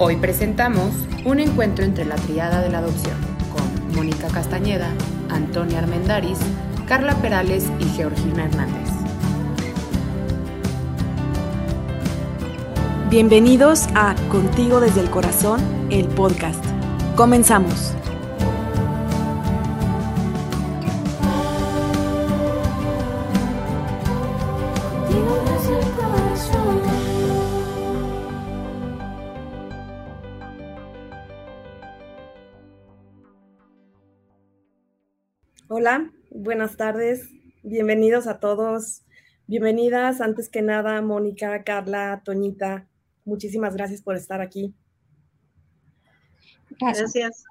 Hoy presentamos un encuentro entre la triada de la adopción con Mónica Castañeda, Antonia Armendaris, Carla Perales y Georgina Hernández. Bienvenidos a Contigo desde el Corazón, el podcast. Comenzamos. Buenas tardes. Bienvenidos a todos. Bienvenidas, antes que nada, Mónica, Carla, Toñita. Muchísimas gracias por estar aquí. Gracias.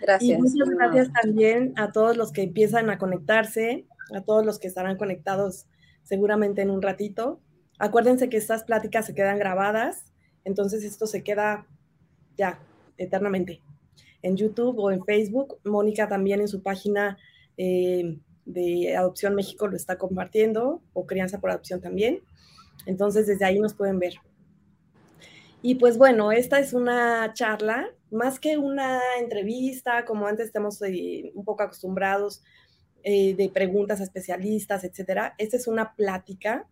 Gracias. Y muchas gracias también a todos los que empiezan a conectarse, a todos los que estarán conectados seguramente en un ratito. Acuérdense que estas pláticas se quedan grabadas, entonces esto se queda ya eternamente en YouTube o en Facebook. Mónica también en su página eh, de Adopción México lo está compartiendo, o Crianza por Adopción también. Entonces, desde ahí nos pueden ver. Y pues bueno, esta es una charla, más que una entrevista, como antes estamos eh, un poco acostumbrados eh, de preguntas a especialistas, etcétera. Esta es una plática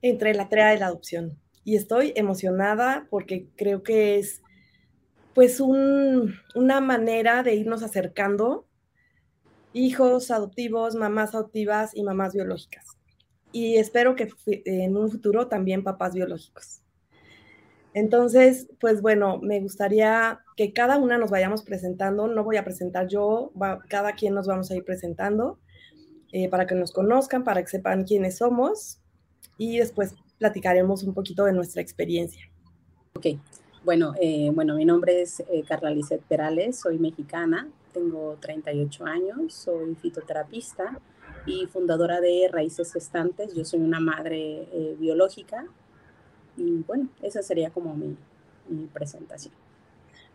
entre la trea de la adopción. Y estoy emocionada porque creo que es pues una manera de irnos acercando hijos adoptivos, mamás adoptivas y mamás biológicas. Y espero que en un futuro también papás biológicos. Entonces, pues bueno, me gustaría que cada una nos vayamos presentando. No voy a presentar yo, cada quien nos vamos a ir presentando eh, para que nos conozcan, para que sepan quiénes somos y después platicaremos un poquito de nuestra experiencia. Ok, bueno, eh, bueno, mi nombre es eh, Carla Lizeth Perales, soy mexicana, tengo 38 años, soy fitoterapista y fundadora de Raíces Gestantes. Yo soy una madre eh, biológica y bueno, esa sería como mi, mi, presentación.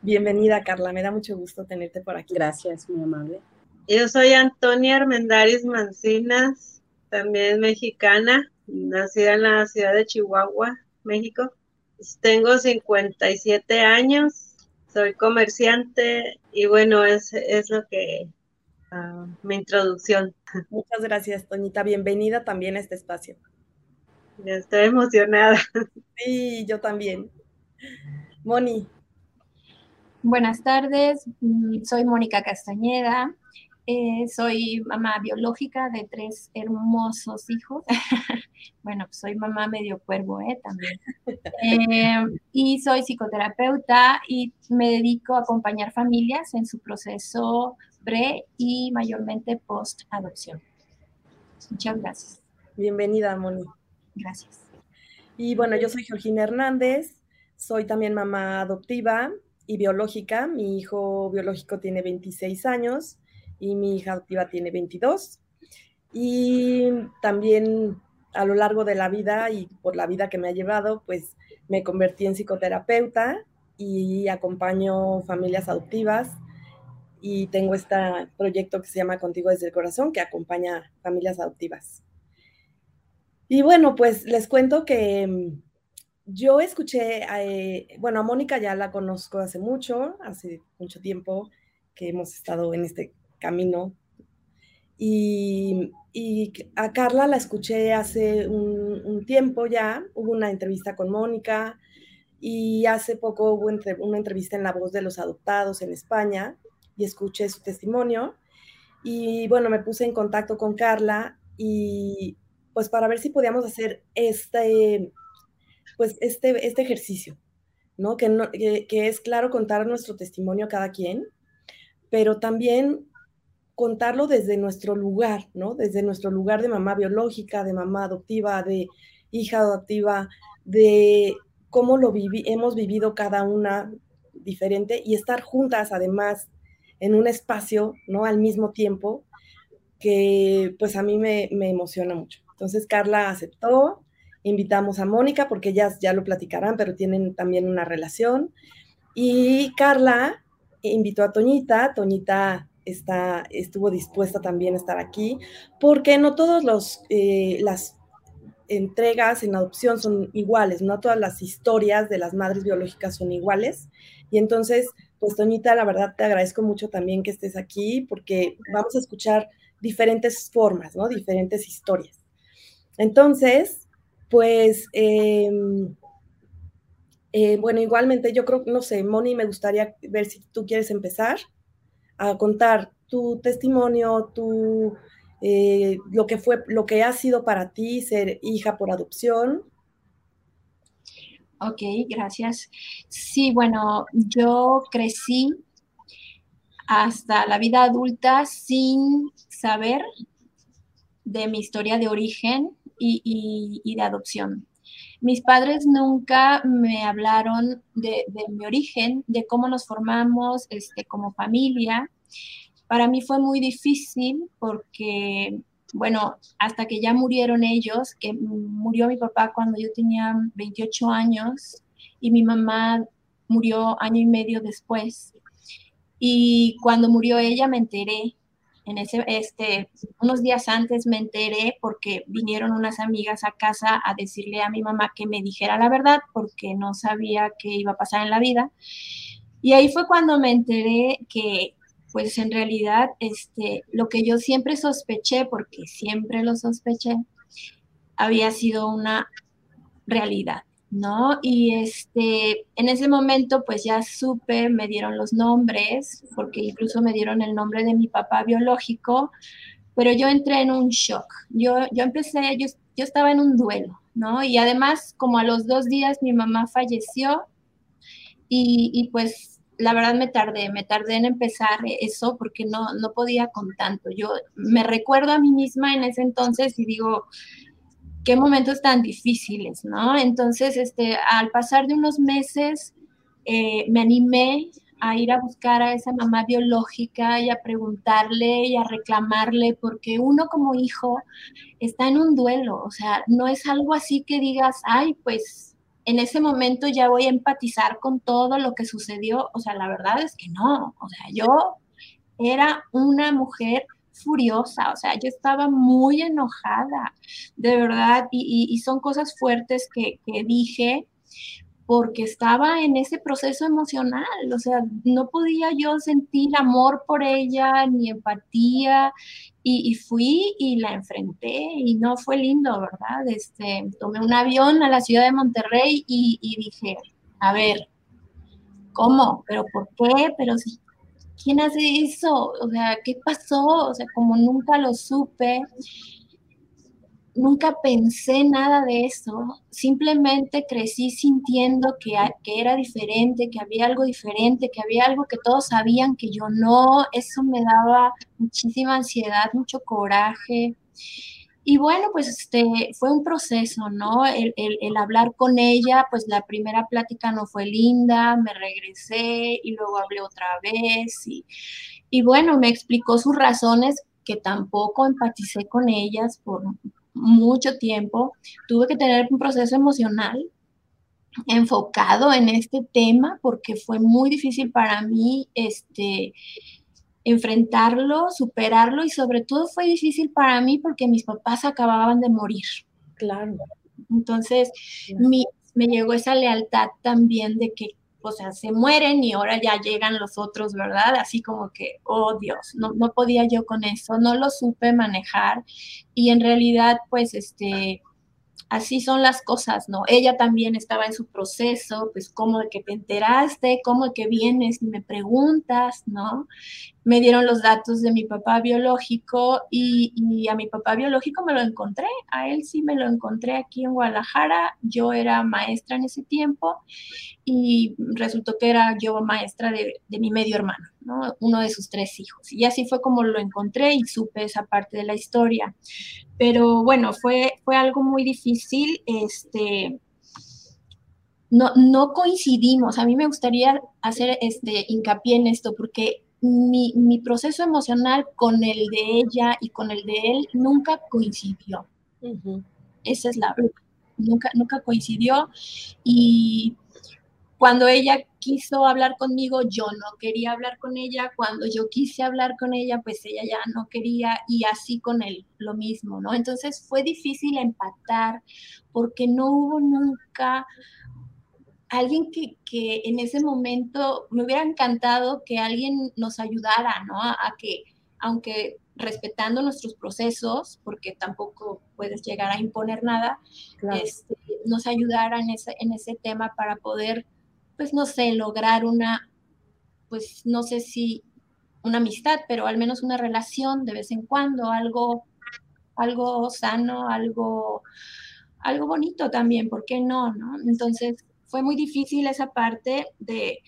Bienvenida, Carla, me da mucho gusto tenerte por aquí. Gracias, muy amable. Yo soy Antonia Armendaris Mancinas, también mexicana, nacida en la ciudad de Chihuahua, México. Tengo 57 años, soy comerciante y bueno, es, es lo que uh, mi introducción. Muchas gracias, Toñita. Bienvenida también a este espacio. Estoy emocionada. Sí, yo también. Moni. Buenas tardes, mm, soy Mónica Castañeda, eh, soy mamá biológica de tres hermosos hijos. bueno, pues soy mamá medio cuervo, ¿eh? También. Eh, y soy psicoterapeuta y me dedico a acompañar familias en su proceso pre y mayormente post adopción. Muchas gracias. Bienvenida, Moni. Gracias. Y bueno, yo soy Georgina Hernández, soy también mamá adoptiva y biológica. Mi hijo biológico tiene 26 años y mi hija adoptiva tiene 22. Y también a lo largo de la vida y por la vida que me ha llevado, pues me convertí en psicoterapeuta y acompaño familias adoptivas y tengo este proyecto que se llama Contigo desde el Corazón, que acompaña familias adoptivas. Y bueno, pues les cuento que mm, yo escuché, eh, bueno, a Mónica ya la conozco hace mucho, hace mucho tiempo que hemos estado en este camino. Y, a Carla la escuché hace un, tiempo ya, hubo una entrevista con Mónica y hace poco hubo una entrevista en La Voz de los Adoptados en España y escuché su testimonio. Y bueno, me puse en contacto con Carla y pues para ver si podíamos hacer este, pues este, este ejercicio, ¿no? Que, no que, que es claro contar nuestro testimonio a cada quien, pero también contarlo desde nuestro lugar, ¿no? Desde nuestro lugar de mamá biológica, de mamá adoptiva, de hija adoptiva, de cómo lo viví, hemos vivido cada una diferente y estar juntas además en un espacio, ¿no? Al mismo tiempo, que pues a mí me, emociona mucho. Entonces Carla aceptó, invitamos a Mónica porque ellas ya lo platicarán, pero tienen también una relación. Y Carla invitó a Toñita, Toñita estuvo dispuesta también a estar aquí, porque no todos los, eh, las entregas en adopción son iguales, no todas las historias de las madres biológicas son iguales. Y entonces, pues Toñita, la verdad te agradezco mucho también que estés aquí porque vamos a escuchar diferentes formas, ¿no? Diferentes historias. Entonces, pues, em, eh, bueno, igualmente yo creo, no sé, Moni, me gustaría ver si tú quieres empezar a contar tu testimonio, tu, eh, lo que fue, lo que ha sido para ti ser hija por adopción. Ok, gracias. Sí, bueno, yo crecí hasta la vida adulta sin saber de mi historia de origen y, de adopción. Mis padres nunca me hablaron de, mi origen, de cómo nos formamos este, como familia. Para mí fue muy difícil porque, bueno, hasta que ya murieron ellos, que murió mi papá cuando yo tenía 28 años y mi mamá murió año y medio después. Y cuando murió ella me enteré en ese, este, unos días antes me enteré porque vinieron unas amigas a casa a decirle a mi mamá que me dijera la verdad porque no sabía qué iba a pasar en la vida. Y ahí fue cuando me enteré que, pues en realidad, este, lo que yo siempre sospeché, porque siempre lo sospeché, había sido una realidad. ¿No? Y este, en ese momento pues ya supe, me dieron los nombres, porque incluso me dieron el nombre de mi papá biológico, pero yo entré en un shock. Yo, yo empecé, yo, yo estaba en un duelo, ¿no? Y además, como a los dos días mi mamá falleció y, y pues la verdad me tardé, me tardé en empezar eso porque no, no podía con tanto. Yo me recuerdo a mí misma en ese entonces y digo, qué momentos tan difíciles, ¿no? Entonces, este, al pasar de unos meses, eh, me animé a ir a buscar a esa mamá biológica y a preguntarle y a reclamarle, porque uno como hijo está en un duelo, o sea, no es algo así que digas, ay, pues en ese momento ya voy a empatizar con todo lo que sucedió, o sea, la verdad es que no, o sea, yo era una mujer furiosa, o sea, yo estaba muy enojada, de verdad, y, son cosas fuertes que, dije porque estaba en ese proceso emocional, o sea, no podía yo sentir amor por ella ni empatía y, fui y la enfrenté y no fue lindo, ¿verdad? Este, tomé un avión a la ciudad de Monterrey y, y dije, a ver, ¿cómo? ¿Pero por qué? ¿Pero si ¿quién hace eso? O sea, ¿qué pasó? O sea, como nunca lo supe, nunca pensé nada de eso, simplemente crecí sintiendo que, que, era diferente, que había algo diferente, que había algo que todos sabían que yo no, eso me daba muchísima ansiedad, mucho coraje. Y bueno, pues este, fue un proceso, ¿no? El, hablar con ella, pues la primera plática no fue linda, me regresé y luego hablé otra vez y, y bueno, me explicó sus razones que tampoco empaticé con ellas por mucho tiempo. Tuve que tener un proceso emocional enfocado en este tema porque fue muy difícil para mí este enfrentarlo, superarlo y sobre todo fue difícil para mí porque mis papás acababan de morir. Claro. Entonces me llegó esa lealtad también de que, o sea, se mueren y ahora ya llegan los otros, ¿verdad? Así como que, oh Dios, no, no podía yo con eso, no lo supe manejar y en realidad, pues, este, así son las cosas, ¿no? Ella también estaba en su proceso, pues cómo de que te enteraste, cómo de que vienes y me preguntas, ¿no? Me dieron los datos de mi papá biológico y, a mi papá biológico me lo encontré, a él sí me lo encontré aquí en Guadalajara, yo era maestra en ese tiempo y resultó que era yo maestra de mi medio hermano, ¿no? Uno de sus tres hijos. Y así fue como lo encontré y supe esa parte de la historia. Pero bueno, fue, fue algo muy difícil. Este, no, no coincidimos. A mí me gustaría hacer este hincapié en esto porque mi, mi, proceso emocional con el de ella y con el de él nunca coincidió. Esa es la verdad. Nunca, nunca coincidió. Y cuando ella quiso hablar conmigo, yo no quería hablar con ella. Cuando yo quise hablar con ella, pues ella ya no quería y así con él lo mismo, ¿no? Entonces fue difícil empatar porque no hubo nunca alguien que, que, en ese momento me hubiera encantado que alguien nos ayudara, ¿no? A, que, aunque respetando nuestros procesos, porque tampoco puedes llegar a imponer nada, este, nos ayudara en ese, en ese tema para poder, pues no sé, lograr una, pues no sé si una amistad, pero al menos una relación de vez en cuando, algo, algo sano, algo, algo bonito también, ¿por qué no? no? Entonces, fue muy difícil esa parte de,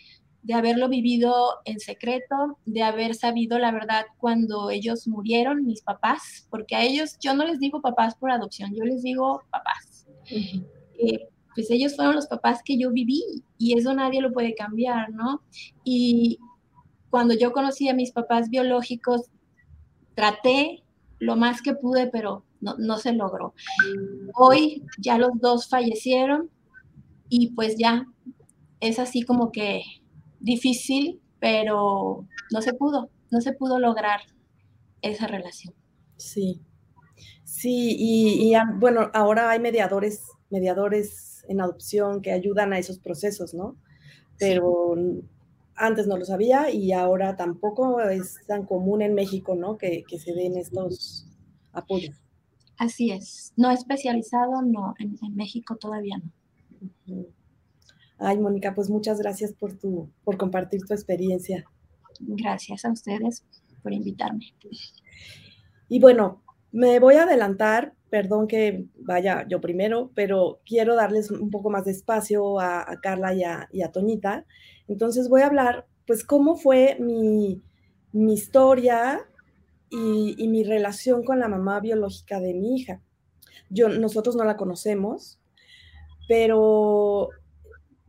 haberlo vivido en secreto, de haber sabido la verdad cuando ellos murieron, mis papás, porque a ellos yo no les digo papás por adopción, yo les digo papás. Eh, pues ellos fueron los papás que yo viví y eso nadie lo puede cambiar, ¿no? Y cuando yo conocí a mis papás biológicos, traté lo más que pude, pero no, no se logró. Hoy ya los dos fallecieron, y pues ya es así como que difícil, pero no se pudo, no se pudo lograr esa relación. Sí, sí, y, bueno, ahora hay mediadores, mediadores en adopción que ayudan a esos procesos, ¿no? Pero antes no lo sabía y ahora tampoco es tan común en México, ¿no? Que, se den estos apoyos. Así es, no especializado, no, en México todavía no. Ay, Mónica, pues muchas gracias por tu, por compartir tu experiencia. Gracias a ustedes por invitarme. Y bueno, me voy a adelantar, perdón que vaya yo primero, pero quiero darles un poco más de espacio a, Carla y a, Toñita. Entonces voy a hablar, pues, cómo fue mi, historia y, y, mi relación con la mamá biológica de mi hija. Yo, nosotros no la conocemos, pero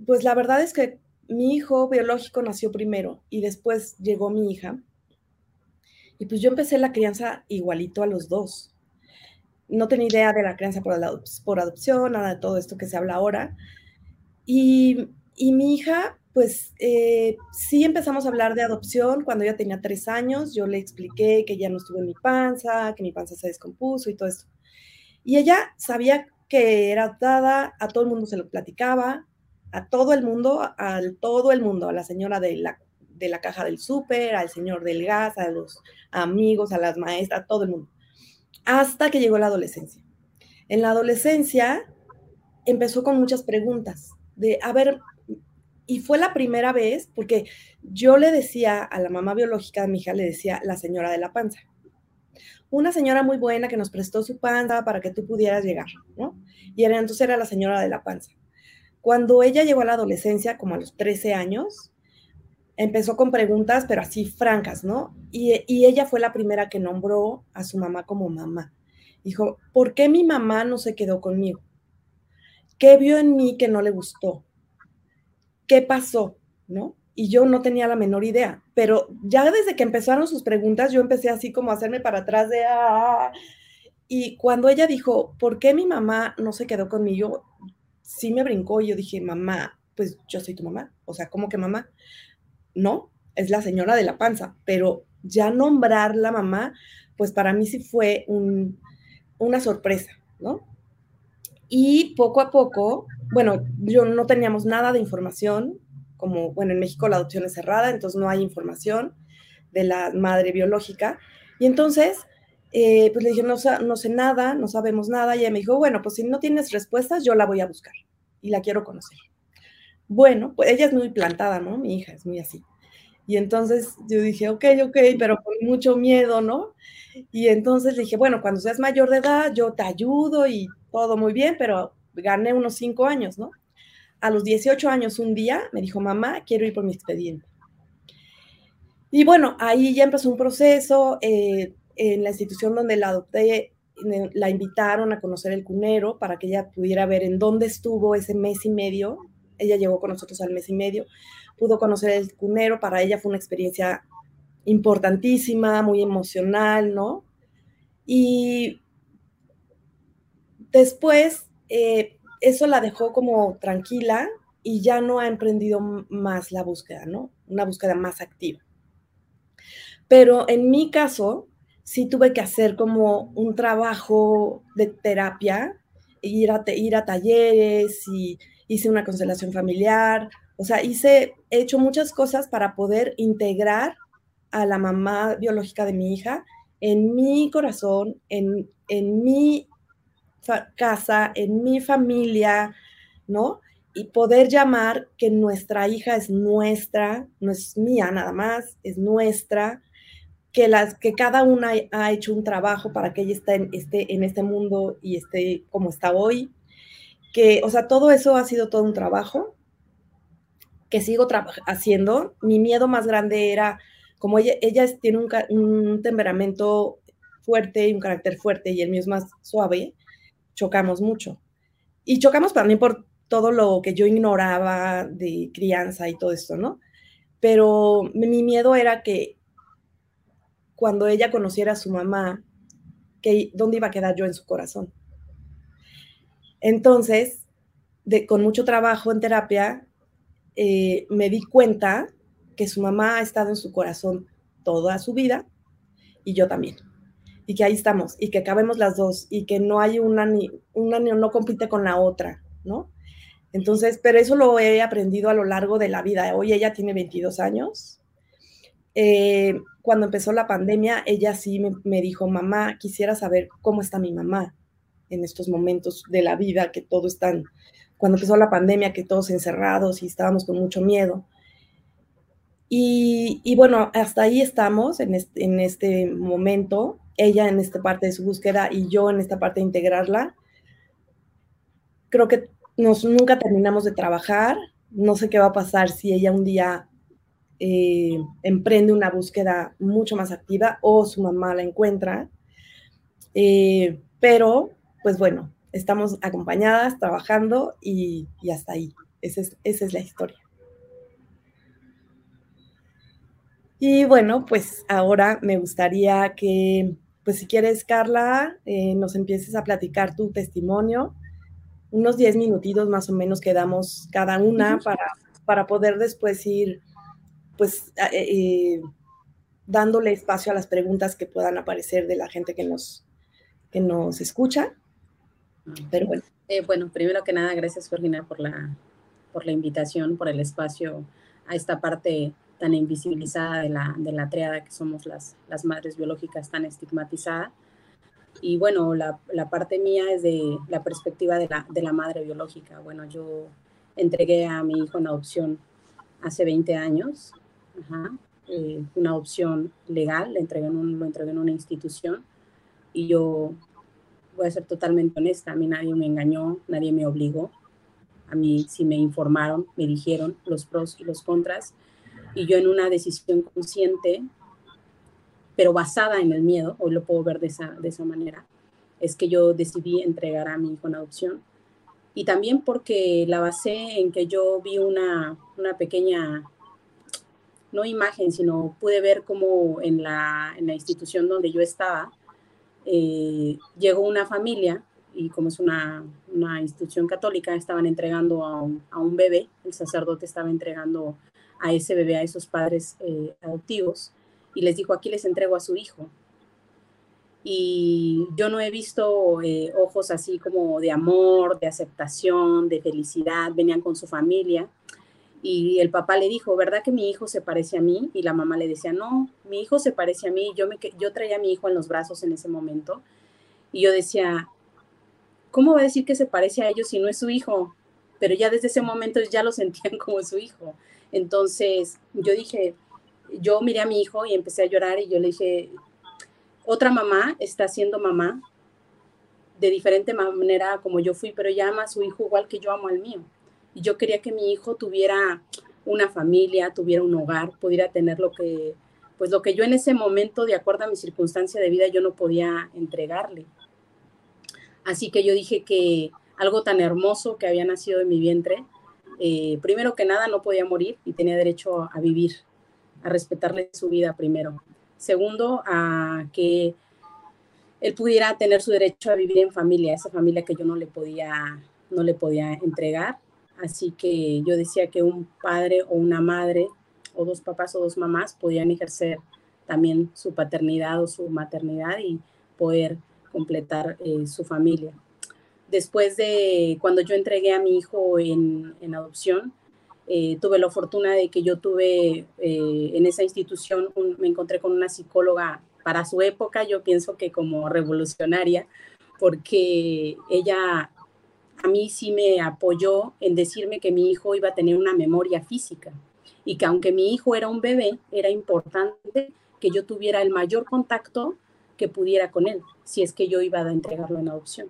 pues la verdad es que mi hijo biológico nació primero y después llegó mi hija. Y pues yo empecé la crianza igualito a los dos. No tenía idea de la crianza por, adopción, nada de todo esto que se habla ahora. Y, mi hija, pues eh, sí empezamos a hablar de adopción cuando ella tenía tres años. Yo le expliqué que ya no estuvo en mi panza, que mi panza se descompuso y todo esto. Y ella sabía que era adoptada, a todo el mundo se lo platicaba, a todo el mundo, a todo el mundo, a la señora de la, de la caja del súper, al señor del gas, a los amigos, a las maestras, a todo el mundo, hasta que llegó la adolescencia. En la adolescencia empezó con muchas preguntas de, a ver, y fue la primera vez, porque yo le decía a la mamá biológica de mi hija, le decía la señora de la panza una señora muy buena que nos prestó su panza para que tú pudieras llegar, ¿no? Y era, entonces era la señora de la panza. Cuando ella llegó a la adolescencia, como a los 13 años, empezó con preguntas, pero así francas, ¿no? Y, ella fue la primera que nombró a su mamá como mamá. Dijo, ¿por qué mi mamá no se quedó conmigo? ¿Qué vio en mí que no le gustó? ¿Qué pasó? ¿No? y yo no tenía la menor idea, pero ya desde que empezaron sus preguntas, yo empecé así como a hacerme para atrás de... Ah", y cuando ella dijo, ¿por qué mi mamá no se quedó conmigo? Sí me brincó y yo dije, mamá, pues yo soy tu mamá. O sea, ¿cómo que mamá? No, es la señora de la panza, pero ya nombrar la mamá, pues para mí sí fue una sorpresa, ¿no? Y poco a poco, bueno, yo no teníamos nada de información, como, bueno, en México la adopción es cerrada, entonces no hay información de la madre biológica. Y entonces, eh, pues le dije, no, no sé nada, no sabemos nada. Y ella me dijo, bueno, pues si no tienes respuestas, yo la voy a buscar y la quiero conocer. Bueno, pues ella es muy plantada, ¿no? Mi hija es muy así. Y entonces yo dije, ok, ok, pero con mucho miedo, ¿no? Y entonces dije, bueno, cuando seas mayor de edad, yo te ayudo y todo muy bien, pero gané unos cinco años, ¿no? a los 18 años un día me dijo, mamá, quiero ir por mi expediente. Y bueno, ahí ya empezó un proceso. Eh, en la institución donde la adopté, la invitaron a conocer el cunero para que ella pudiera ver en dónde estuvo ese mes y medio. Ella llegó con nosotros al mes y medio, pudo conocer el cunero. Para ella fue una experiencia importantísima, muy emocional, ¿no? Y después, eh, eso la dejó como tranquila y ya no ha emprendido más la búsqueda, ¿no? Una búsqueda más activa. Pero en mi caso, sí tuve que hacer como un trabajo de terapia, ir a, ir a talleres y hice una constelación familiar, o sea, hice, he hecho muchas cosas para poder integrar a la mamá biológica de mi hija en mi corazón, en, en mi casa, en mi familia, ¿no? Y poder llamar que nuestra hija es nuestra, no es mía nada más, es nuestra, que, las, que cada una ha hecho un trabajo para que ella esté en, esté en este mundo y esté como está hoy. Que, o sea, todo eso ha sido todo un trabajo que sigo haciendo. Mi miedo más grande era, como ella, ella tiene un, temperamento fuerte y un carácter fuerte y el mío es más suave, chocamos mucho. Y chocamos también por todo lo que yo ignoraba de crianza y todo esto, ¿no? Pero mi miedo era que cuando ella conociera a su mamá, que, ¿dónde iba a quedar yo en su corazón? Entonces, con mucho trabajo en terapia, eh, me di cuenta que su mamá ha estado en su corazón toda su vida y yo también. Y que ahí estamos, y que cabemos las dos, y que no hay una ni una no compite con la otra, ¿no? Entonces, pero eso lo he aprendido a lo largo de la vida. Hoy ella tiene 22 años. Eh, cuando empezó la pandemia, ella sí me, dijo, mamá, quisiera saber cómo está mi mamá en estos momentos de la vida, que todo están, cuando empezó la pandemia, que todos encerrados y estábamos con mucho miedo. Y, bueno, hasta ahí estamos en este, en este momento, ella en esta parte de su búsqueda y yo en esta parte de integrarla. Creo que nos, nunca terminamos de trabajar. No sé qué va a pasar si ella un día eh, emprende una búsqueda mucho más activa o su mamá la encuentra. Eh, pero, pues bueno, estamos acompañadas, trabajando y, hasta ahí. Esa es, la historia. Y bueno, pues ahora me gustaría que, pues si quieres, Carla, eh, nos empieces a platicar tu testimonio. Unos 10 minutitos más o menos quedamos cada una para, para poder después ir pues eh, eh, dándole espacio a las preguntas que puedan aparecer de la gente que nos, que nos escucha. Pero bueno. Eh, bueno, primero que nada, gracias Georgina por la, por la invitación, por el espacio a esta parte tan invisibilizada de la, de la triada que somos las, las madres biológicas tan estigmatizada. Y bueno, la, la, parte mía es de la perspectiva de la, de la madre biológica. Bueno, yo entregué a mi hijo en adopción hace 20 años eh, una opción legal, le entregué un, lo entregué en una institución y yo voy a ser totalmente honesta, a mí nadie me engañó, nadie me obligó, a mí sí me informaron, me dijeron los pros y los contras. Y yo en una decisión consciente, pero basada en el miedo, hoy lo puedo ver de esa, de esa manera, es que yo decidí entregar a mi hijo en adopción. Y también porque la basé en que yo vi una, una pequeña no imagen, sino pude ver cómo en la, en la institución donde yo estaba, eh, llegó una familia y como es una, una institución católica, estaban entregando a un, a un, bebé, el sacerdote estaba entregando a ese bebé, a esos padres eh, adoptivos, y les dijo, aquí les entrego a su hijo. Y yo no he visto eh, ojos así como de amor, de aceptación, de felicidad, venían con su familia y el papá le dijo, ¿verdad que mi hijo se parece a mí? Y la mamá le decía, no, mi hijo se parece a mí. Yo, me, yo traía a mi hijo en los brazos en ese momento. Y yo decía, ¿cómo va a decir que se parece a ellos si no es su hijo? Pero ya desde ese momento ya lo sentían como su hijo. Entonces yo dije, yo miré a mi hijo y empecé a llorar y yo le dije, otra mamá está siendo mamá de diferente manera como yo fui, pero ya ama a su hijo igual que yo amo al mío y yo quería que mi hijo tuviera una familia, tuviera un hogar, pudiera tener lo que, pues lo que yo en ese momento, de acuerdo a mi circunstancia de vida, yo no podía entregarle. Así que yo dije que algo tan hermoso que había nacido en mi vientre, eh, primero que nada no podía morir y tenía derecho a vivir, a respetarle su vida primero. Segundo, a que él pudiera tener su derecho a vivir en familia, esa familia que yo no le podía, no le podía entregar Así que yo decía que un padre o una madre, o dos papás o dos mamás, podían ejercer también su paternidad o su maternidad y poder completar eh, su familia. Después de cuando yo entregué a mi hijo en, adopción, eh, tuve la fortuna de que yo tuve eh, en esa institución, me encontré con una psicóloga para su época, yo pienso que como revolucionaria, porque ella a mí sí me apoyó en decirme que mi hijo iba a tener una memoria física y que aunque mi hijo era un bebé, era importante que yo tuviera el mayor contacto que pudiera con él, si es que yo iba a entregarlo en adopción.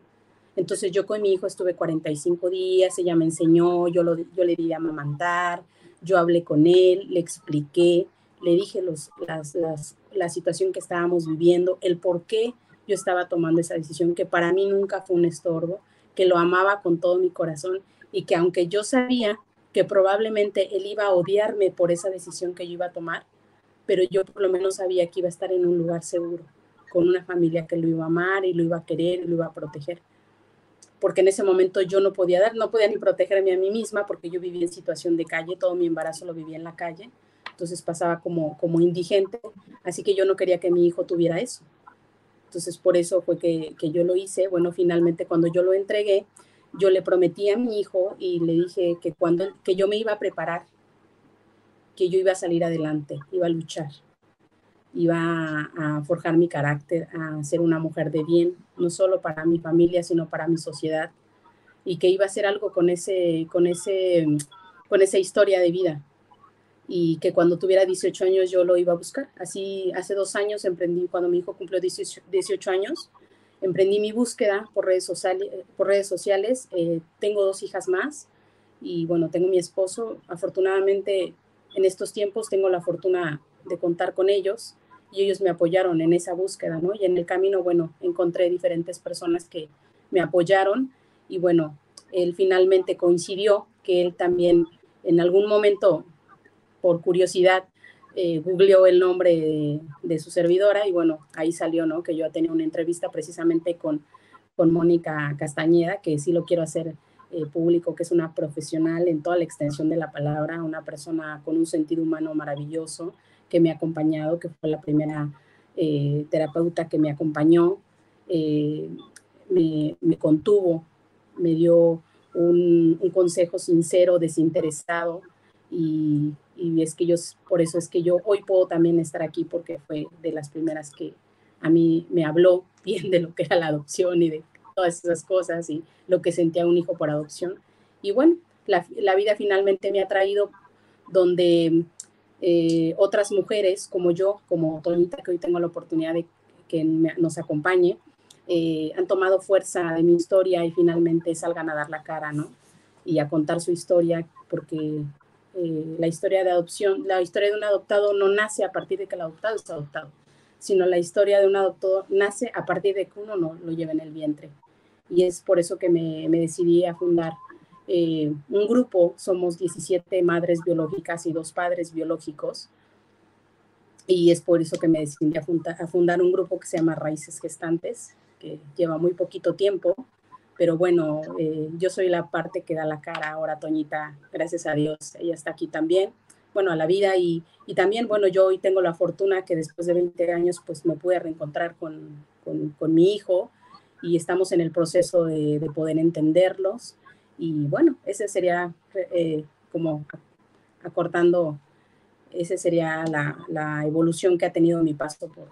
Entonces yo con mi hijo estuve 45 días, ella me enseñó, yo, lo, yo le di a amamantar, yo hablé con él, le expliqué, le dije los, las, la situación que estábamos viviendo, el por qué yo estaba tomando esa decisión, que para mí nunca fue un estorbo, que lo amaba con todo mi corazón y que aunque yo sabía que probablemente él iba a odiarme por esa decisión que yo iba a tomar, pero yo por lo menos sabía que iba a estar en un lugar seguro, con una familia que lo iba a amar y lo iba a querer y lo iba a proteger porque en ese momento yo no podía dar, no podía ni protegerme a mí misma porque yo vivía en situación de calle, todo mi embarazo lo vivía en la calle, entonces pasaba como, como indigente, así que yo no quería que mi hijo tuviera eso. Entonces por eso fue que, que yo lo hice. Bueno, finalmente cuando yo lo entregué, yo le prometí a mi hijo y le dije que, cuando, que yo me iba a preparar, que yo iba a salir adelante, iba a luchar iba a forjar mi carácter, a ser una mujer de bien, no solo para mi familia, sino para mi sociedad, y que iba a hacer algo con, ese, con, ese, con esa historia de vida, y que cuando tuviera 18 años yo lo iba a buscar. Así, hace dos años emprendí, cuando mi hijo cumplió 18, 18 años, emprendí mi búsqueda por redes sociales. Por redes sociales. Eh, tengo dos hijas más, y bueno, tengo mi esposo. Afortunadamente, en estos tiempos tengo la fortuna de contar con ellos y ellos me apoyaron en esa búsqueda, ¿no? Y en el camino, bueno, encontré diferentes personas que me apoyaron y bueno, él finalmente coincidió que él también en algún momento, por curiosidad, eh, googleó el nombre de, su servidora y bueno, ahí salió, ¿no? Que yo tenía una entrevista precisamente con, con Mónica Castañeda, que sí lo quiero hacer eh, público, que es una profesional en toda la extensión de la palabra, una persona con un sentido humano maravilloso, que me ha acompañado, que fue la primera eh, terapeuta que me acompañó, eh, me, contuvo, me dio un, consejo sincero, desinteresado y, es que yo, por eso es que yo hoy puedo también estar aquí porque fue de las primeras que a mí me habló bien de lo que era la adopción y de todas esas cosas y lo que sentía un hijo por adopción. Y bueno, la, la vida finalmente me ha traído donde eh, otras mujeres como yo, como Tonita, que hoy tengo la oportunidad de que nos acompañe, eh, han tomado fuerza de mi historia y finalmente salgan a dar la cara, ¿no? Y a contar su historia, porque eh, la historia de adopción, la historia de un adoptado no nace a partir de que el adoptado es adoptado, sino la historia de un adoptado nace a partir de que uno no lo lleva en el vientre. Y es por eso que me, decidí a fundar eh, un grupo, somos 17 madres biológicas y dos padres biológicos, y es por eso que me decidí a, fundar un grupo que se llama Raíces Gestantes, que lleva muy poquito tiempo, pero bueno, eh, yo soy la parte que da la cara ahora, Toñita, gracias a Dios, ella está aquí también, bueno, a la vida y, y también, bueno, yo hoy tengo la fortuna que después de 20 años, pues me pude reencontrar con, con, mi hijo y estamos en el proceso de, de poder entenderlos y bueno, ese sería eh, como acortando, esa sería la, evolución que ha tenido mi paso por,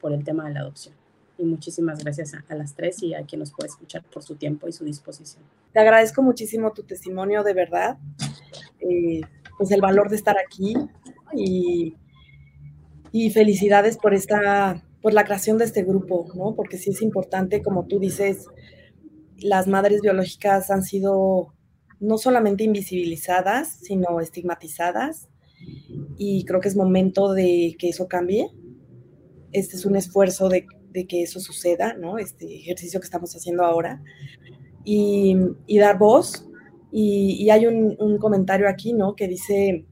por el tema de la adopción. Y muchísimas gracias a, las tres y a quien nos puede escuchar por su tiempo y su disposición. Te agradezco muchísimo tu testimonio, de verdad. Eh, pues el valor de estar aquí y, y felicidades por esta por la creación de este grupo, ¿no? Porque sí es importante, como tú dices, las madres biológicas han sido no solamente invisibilizadas, sino estigmatizadas. Y creo que es momento de que eso cambie. Este es un esfuerzo de, que eso suceda, ¿no? Este ejercicio que estamos haciendo ahora. Y, dar voz. Y, hay un, comentario aquí, ¿no? Que dice,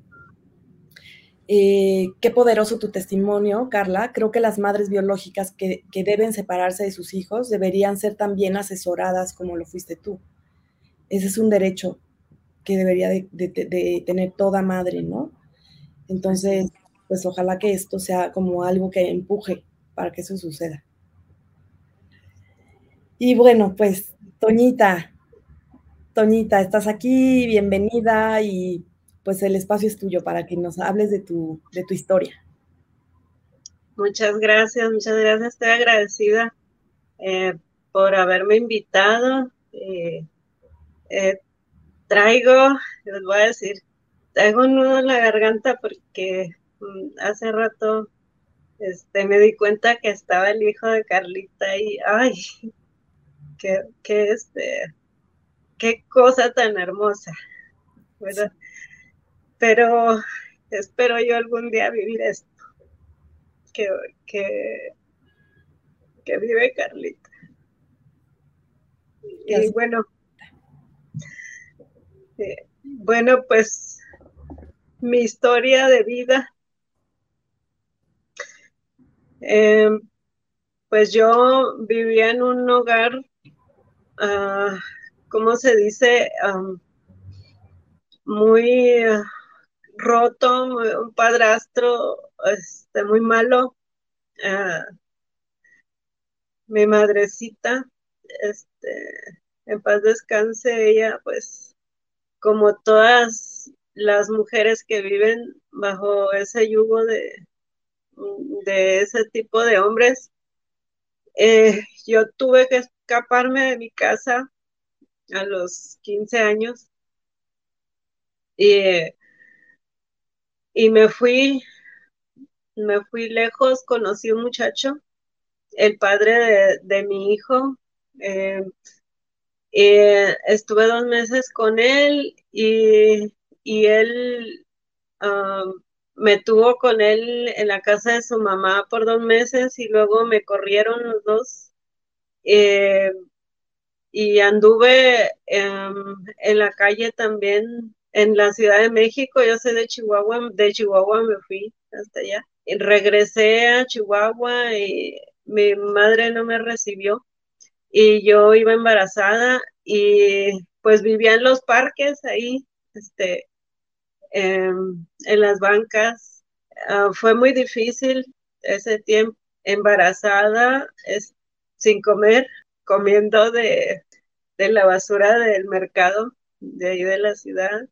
eh, qué poderoso tu testimonio, Carla. Creo que las madres biológicas que, deben separarse de sus hijos deberían ser también asesoradas como lo fuiste tú. Ese es un derecho. que debería de, tener toda madre, ¿no? Entonces, pues ojalá que esto sea como algo que empuje para que eso suceda. Y bueno, pues, Toñita, Toñita, estás aquí, bienvenida y pues el espacio es tuyo para que nos hables de tu, de tu historia. Muchas gracias, muchas gracias, estoy agradecida eh, por haberme invitado. Eh, eh, traigo, les voy a decir, traigo un nudo en la garganta porque mm, hace rato este, me di cuenta que estaba el hijo de Carlita y, ay, qué, qué, este, qué cosa tan hermosa, ¿verdad? Pero espero yo algún día vivir esto, que, que, que vive Carlita. Y bueno, eh, bueno, pues mi historia de vida. Em, pues yo vivía en un hogar, uh, ¿cómo se dice? muy roto, un padrastro este, muy malo. Ah, mi madrecita, este, en paz descanse, ella pues como todas las mujeres que viven bajo ese yugo de, de ese tipo de hombres, eh, yo tuve que escaparme de mi casa a los 15 años y, y me fui, me fui lejos, conocí un muchacho, el padre de, mi hijo, eh, estuve dos meses con él y, él um, me tuvo con él en la casa de su mamá por dos meses y luego me corrieron los dos. Eh, y anduve en la calle también en la Ciudad de México. Yo soy de Chihuahua, de Chihuahua me fui hasta allá. Regresé a Chihuahua y mi madre no me recibió y yo iba embarazada y pues vivía en los parques ahí, este, em, en las bancas. Ah, fue muy difícil ese tiempo, embarazada, es, sin comer, comiendo de, la basura del mercado de ahí de la ciudad.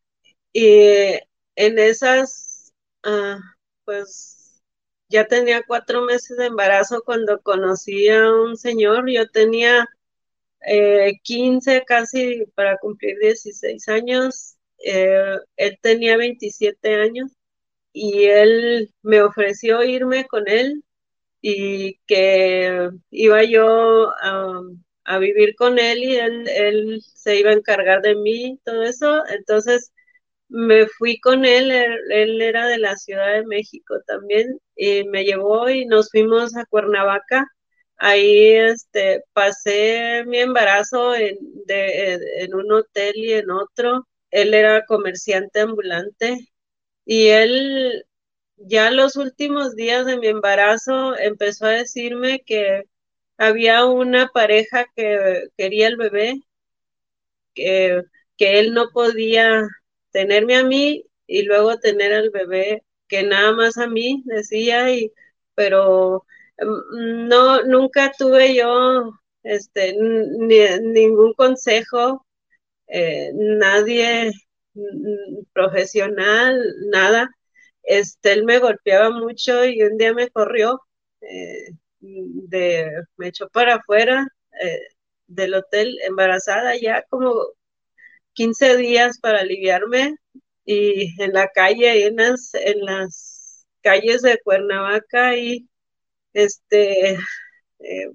Y en esas, ah, pues ya tenía cuatro meses de embarazo cuando conocí a un señor, yo tenía 15 eh, casi para cumplir 16 años, eh, él tenía 27 años y él me ofreció irme con él y que iba yo a, vivir con él y él, él, se iba a encargar de mí, todo eso. Entonces me fui con él, él, era de la Ciudad de México también, y me llevó y nos fuimos a Cuernavaca. Ahí este, pasé mi embarazo en, en un hotel y en otro. Él era comerciante ambulante y él ya los últimos días de mi embarazo empezó a decirme que había una pareja que quería el bebé, que, que él no podía tenerme a mí y luego tener al bebé, que nada más a mí decía, y, pero mm, no, nunca tuve yo este, ningún consejo, eh, nadie mm, profesional, nada. Este, él me golpeaba mucho y un día me corrió, eh, de, me echó para afuera eh, del hotel embarazada ya como 15 días para aliviarme y en la calle, en las, en las calles de Cuernavaca y este, eh,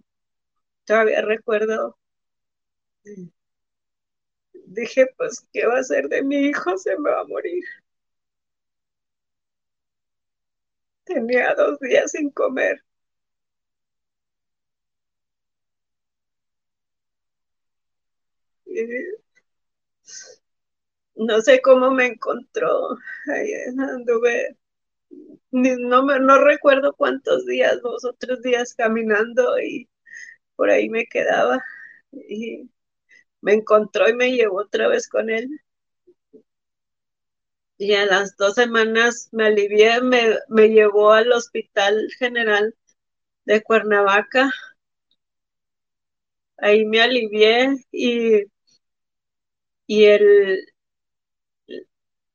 todavía recuerdo, dije, pues, ¿qué va a hacer de mi hijo? Se me va a morir. Tenía dos días sin comer. Y no sé cómo me encontró. Ahí anduve, no, me, no recuerdo cuántos días, dos o tres días caminando y por ahí me quedaba. Y me encontró y me llevó otra vez con él. Y a las dos semanas me alivié, me, me llevó al Hospital General de Cuernavaca. Ahí me alivié y, y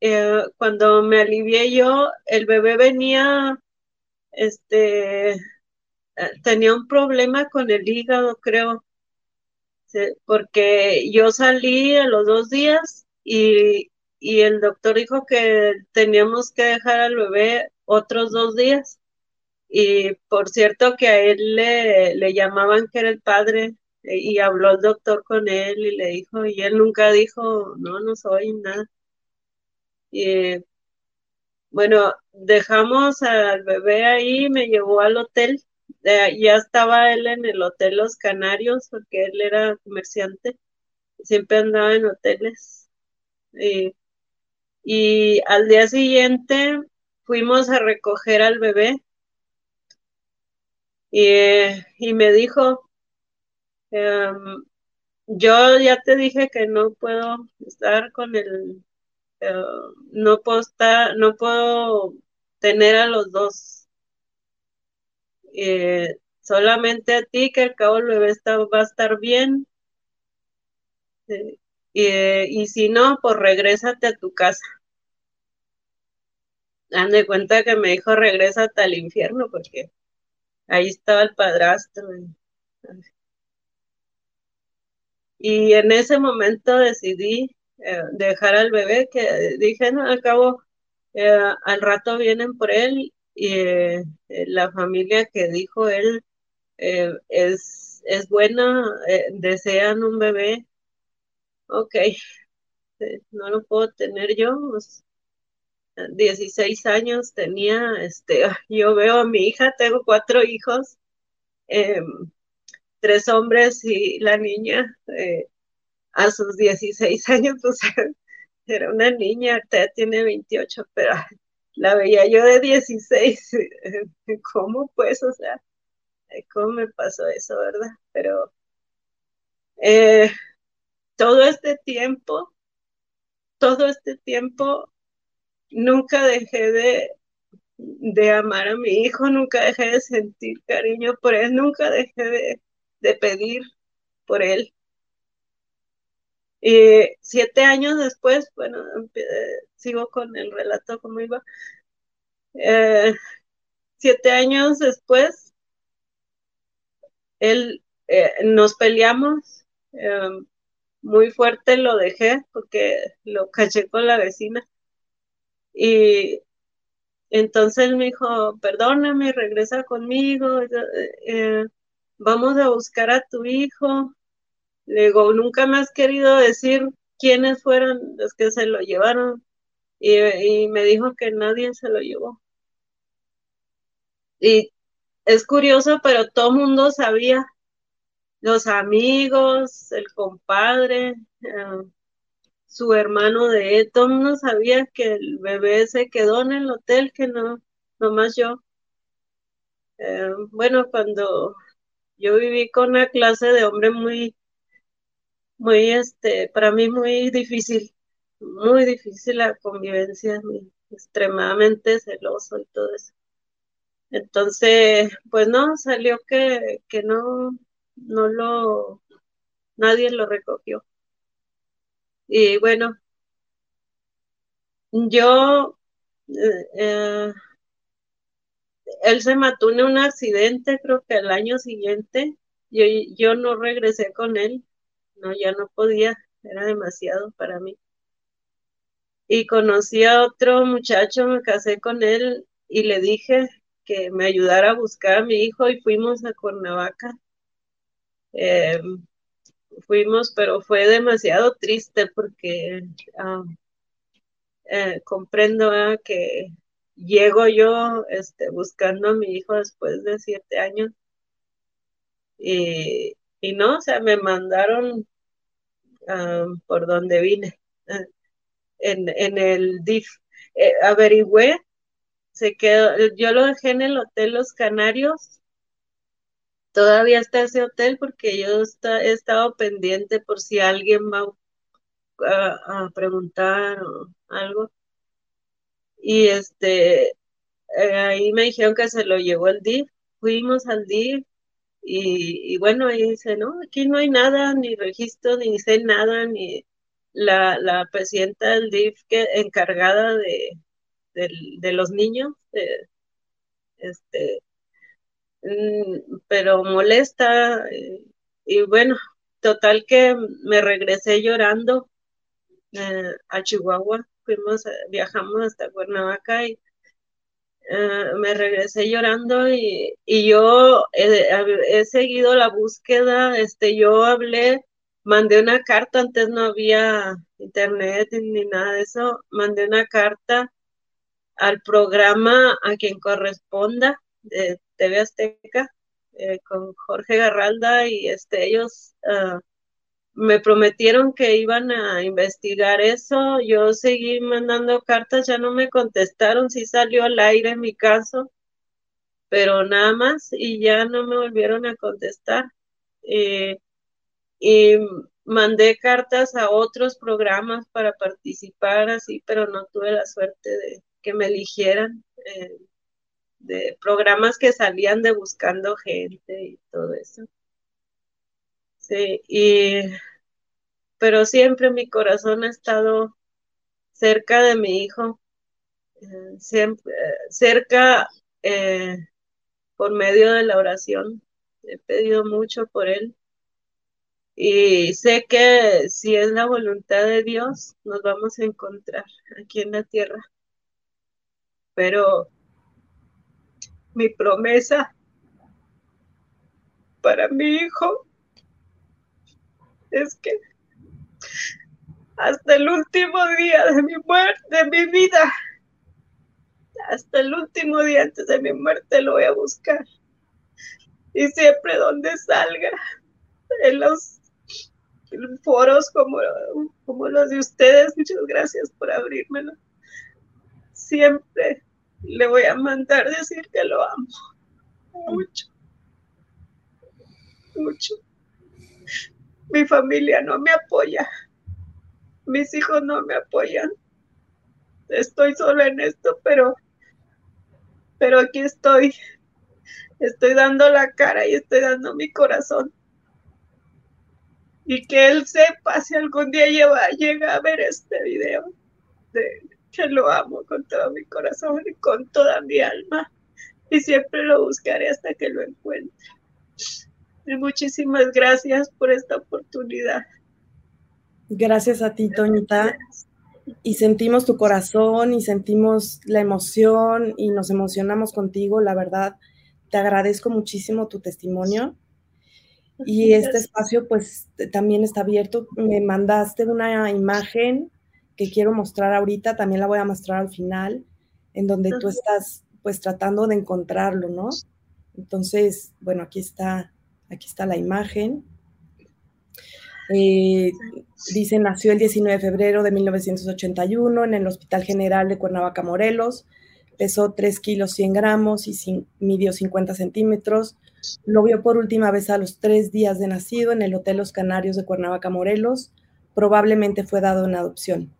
eh, cuando me alivié yo, el bebé venía, este, tenía un problema con el hígado, creo, porque yo salí a los dos días y, y el doctor dijo que teníamos que dejar al bebé otros dos días. Y por cierto que a él le, llamaban que era el padre eh, y habló el doctor con él y le dijo, y él nunca dijo, no, no soy nada. Y bueno, dejamos al bebé ahí, me llevó al hotel, ya estaba él en el hotel Los Canarios, porque él era comerciante, siempre andaba en hoteles. Y y al día siguiente fuimos a recoger al bebé y, me dijo, em, yo ya te dije que no puedo estar con el, eh, no puedo estar, no puedo tener a los dos. Eh, solamente a ti, que al cabo el bebé va a estar bien. Eh, y, si no, pues regrésate a tu casa. Han cuenta que me dijo regrésate al infierno porque ahí estaba el padrastro. Y en ese momento decidí eh, dejar al bebé, que dije, no, al cabo, eh, al rato vienen por él y eh, la familia que dijo él es, es buena, desean un bebé ok, no lo puedo tener yo, 16 años tenía, este, yo veo a mi hija, tengo cuatro hijos, em, tres hombres y la niña eh, a sus 16 años, pues era una niña, ahorita tiene 28, pero la veía yo de 16, ¿cómo pues? O sea, ¿cómo me pasó eso, verdad? Pero eh, todo este tiempo, todo este tiempo, nunca dejé de, de amar a mi hijo, nunca dejé de sentir cariño por él, nunca dejé de, pedir por él. Y siete años después, bueno, sigo con el relato como iba. Eh, siete años después, él, eh, nos peleamos. Muy fuerte lo dejé porque lo caché con la vecina. Y entonces me dijo, perdóname, regresa conmigo, eh, vamos a buscar a tu hijo. Le digo, nunca me has querido decir quiénes fueron los que se lo llevaron. Y, y me dijo que nadie se lo llevó. Y es curioso, pero todo el mundo sabía los amigos, el compadre, eh, su hermano de él, todo mundo sabía que el bebé se quedó en el hotel, que no, nomás yo. Eh, bueno, cuando yo viví con una clase de hombre muy, muy, este, para mí muy difícil, muy difícil la convivencia, extremadamente celoso y todo eso. Entonces, pues no, salió que, que no, no lo, nadie lo recogió. Y bueno, yo, él se mató en un accidente, creo que el año siguiente, yo, yo no regresé con él, no, ya no podía, era demasiado para mí. Y conocí a otro muchacho, me casé con él y le dije que me ayudara a buscar a mi hijo y fuimos a Cuernavaca eh, fuimos, pero fue demasiado triste porque eh, comprendo que llego yo este, buscando a mi hijo después de siete años y, no, o sea, me mandaron por donde vine, en, en el DIF. Eh, averigüé, se quedó, yo lo dejé en el Hotel Los Canarios todavía está ese hotel porque yo he estado pendiente por si alguien va a, preguntar o algo. y este, eh, ahí me dijeron que se lo llevó el DIF, fuimos al DIF y, bueno, ahí dice, no, aquí no hay nada, ni registro, ni sé nada, ni la, la presidenta del DIF que encargada de, de, los niños, este, pero molesta, eh, y bueno, total que me regresé llorando eh, a Chihuahua, fuimos, viajamos hasta Cuernavaca y eh, me regresé llorando y, yo he, seguido la búsqueda, este, yo hablé, mandé una carta, antes no había internet ni nada de eso, mandé una carta al programa a quien corresponda TV Azteca eh, con Jorge Garralda y este ellos ah, me prometieron que iban a investigar eso. Yo seguí mandando cartas, ya no me contestaron si salió al aire mi caso, pero nada más y ya no me volvieron a contestar. Eh, y mandé cartas a otros programas para participar así, pero no tuve la suerte de que me eligieran. Eh, de programas que salían de buscando gente y todo eso. Sí, y pero siempre mi corazón ha estado cerca de mi hijo, eh, siempre, cerca eh, por medio de la oración. He pedido mucho por él. Y sé que si es la voluntad de Dios, nos vamos a encontrar aquí en la tierra. Pero mi promesa para mi hijo es que hasta el último día de mi muerte, de mi vida, hasta el último día antes de mi muerte lo voy a buscar. Y siempre donde salga, en los foros como, como los de ustedes, muchas gracias por abrírmelo. Siempre le voy a mandar decir que lo amo. Mucho. Mucho. Mi familia no me apoya. Mis hijos no me apoyan. Estoy sola en esto, pero pero aquí estoy. Estoy dando la cara y estoy dando mi corazón. Y que él sepa si algún día llega a ver este video de, que lo amo con todo mi corazón y con toda mi alma y siempre lo buscaré hasta que lo encuentre. Y muchísimas gracias por esta oportunidad. Gracias a ti, Toñita. Y sentimos tu corazón y sentimos la emoción y nos emocionamos contigo, la verdad. Te agradezco muchísimo tu testimonio. Y este espacio pues también está abierto. Me mandaste una imagen que quiero mostrar ahorita, también la voy a mostrar al final, en donde tú estás pues tratando de encontrarlo, ¿no? Entonces, bueno, aquí está, aquí está la imagen. Eh, dice, nació el 19 de febrero de 1981 en el Hospital General de Cuernavaca, Morelos. Pesó 3 kilos 100 gramos y midió 50 centímetros. Lo vio por última vez a los tres días de nacido en el Hotel Los Canarios de Cuernavaca, Morelos. Probablemente fue dado en adopción.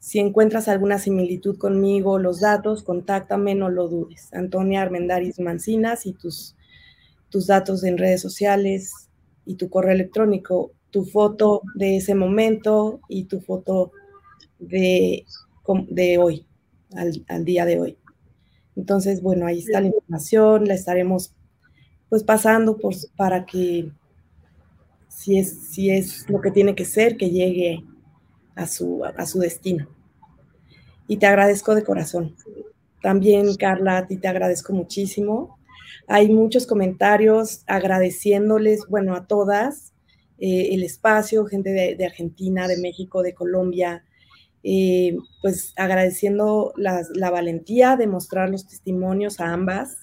Si encuentras alguna similitud conmigo, los datos, contáctame, no lo dudes. Antonia Armendaris Mancinas y tus, tus datos en redes sociales y tu correo electrónico, tu foto de ese momento y tu foto de, de hoy, al, día de hoy. Entonces, bueno, ahí está la información, la estaremos pues pasando por, para que si es, si es lo que tiene que ser, que llegue a su, a su destino. Y te agradezco de corazón. También, Carla, a ti te agradezco muchísimo. Hay muchos comentarios agradeciéndoles, bueno, a todas eh, el espacio, gente de, Argentina, de México, de Colombia, eh, pues agradeciendo la valentía de mostrar los testimonios a ambas.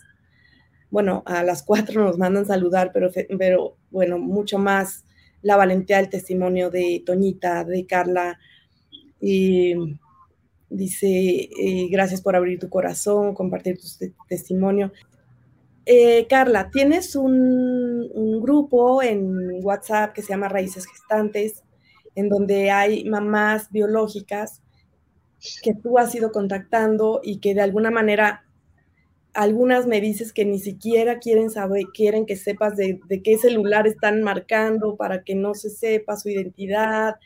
Bueno, a las cuatro nos mandan saludar, pero, pero bueno, mucho más la valentía del testimonio de Toñita, de Carla. Y dice, eh, gracias por abrir tu corazón, compartir tu testimonio. Eh, Carla, tienes un, un, grupo en WhatsApp que se llama Raíces Gestantes, en donde hay mamás biológicas que tú has ido contactando y que de alguna manera algunas me dices que ni siquiera quieren saber, quieren que sepas de, qué celular están marcando para que no se sepa su identidad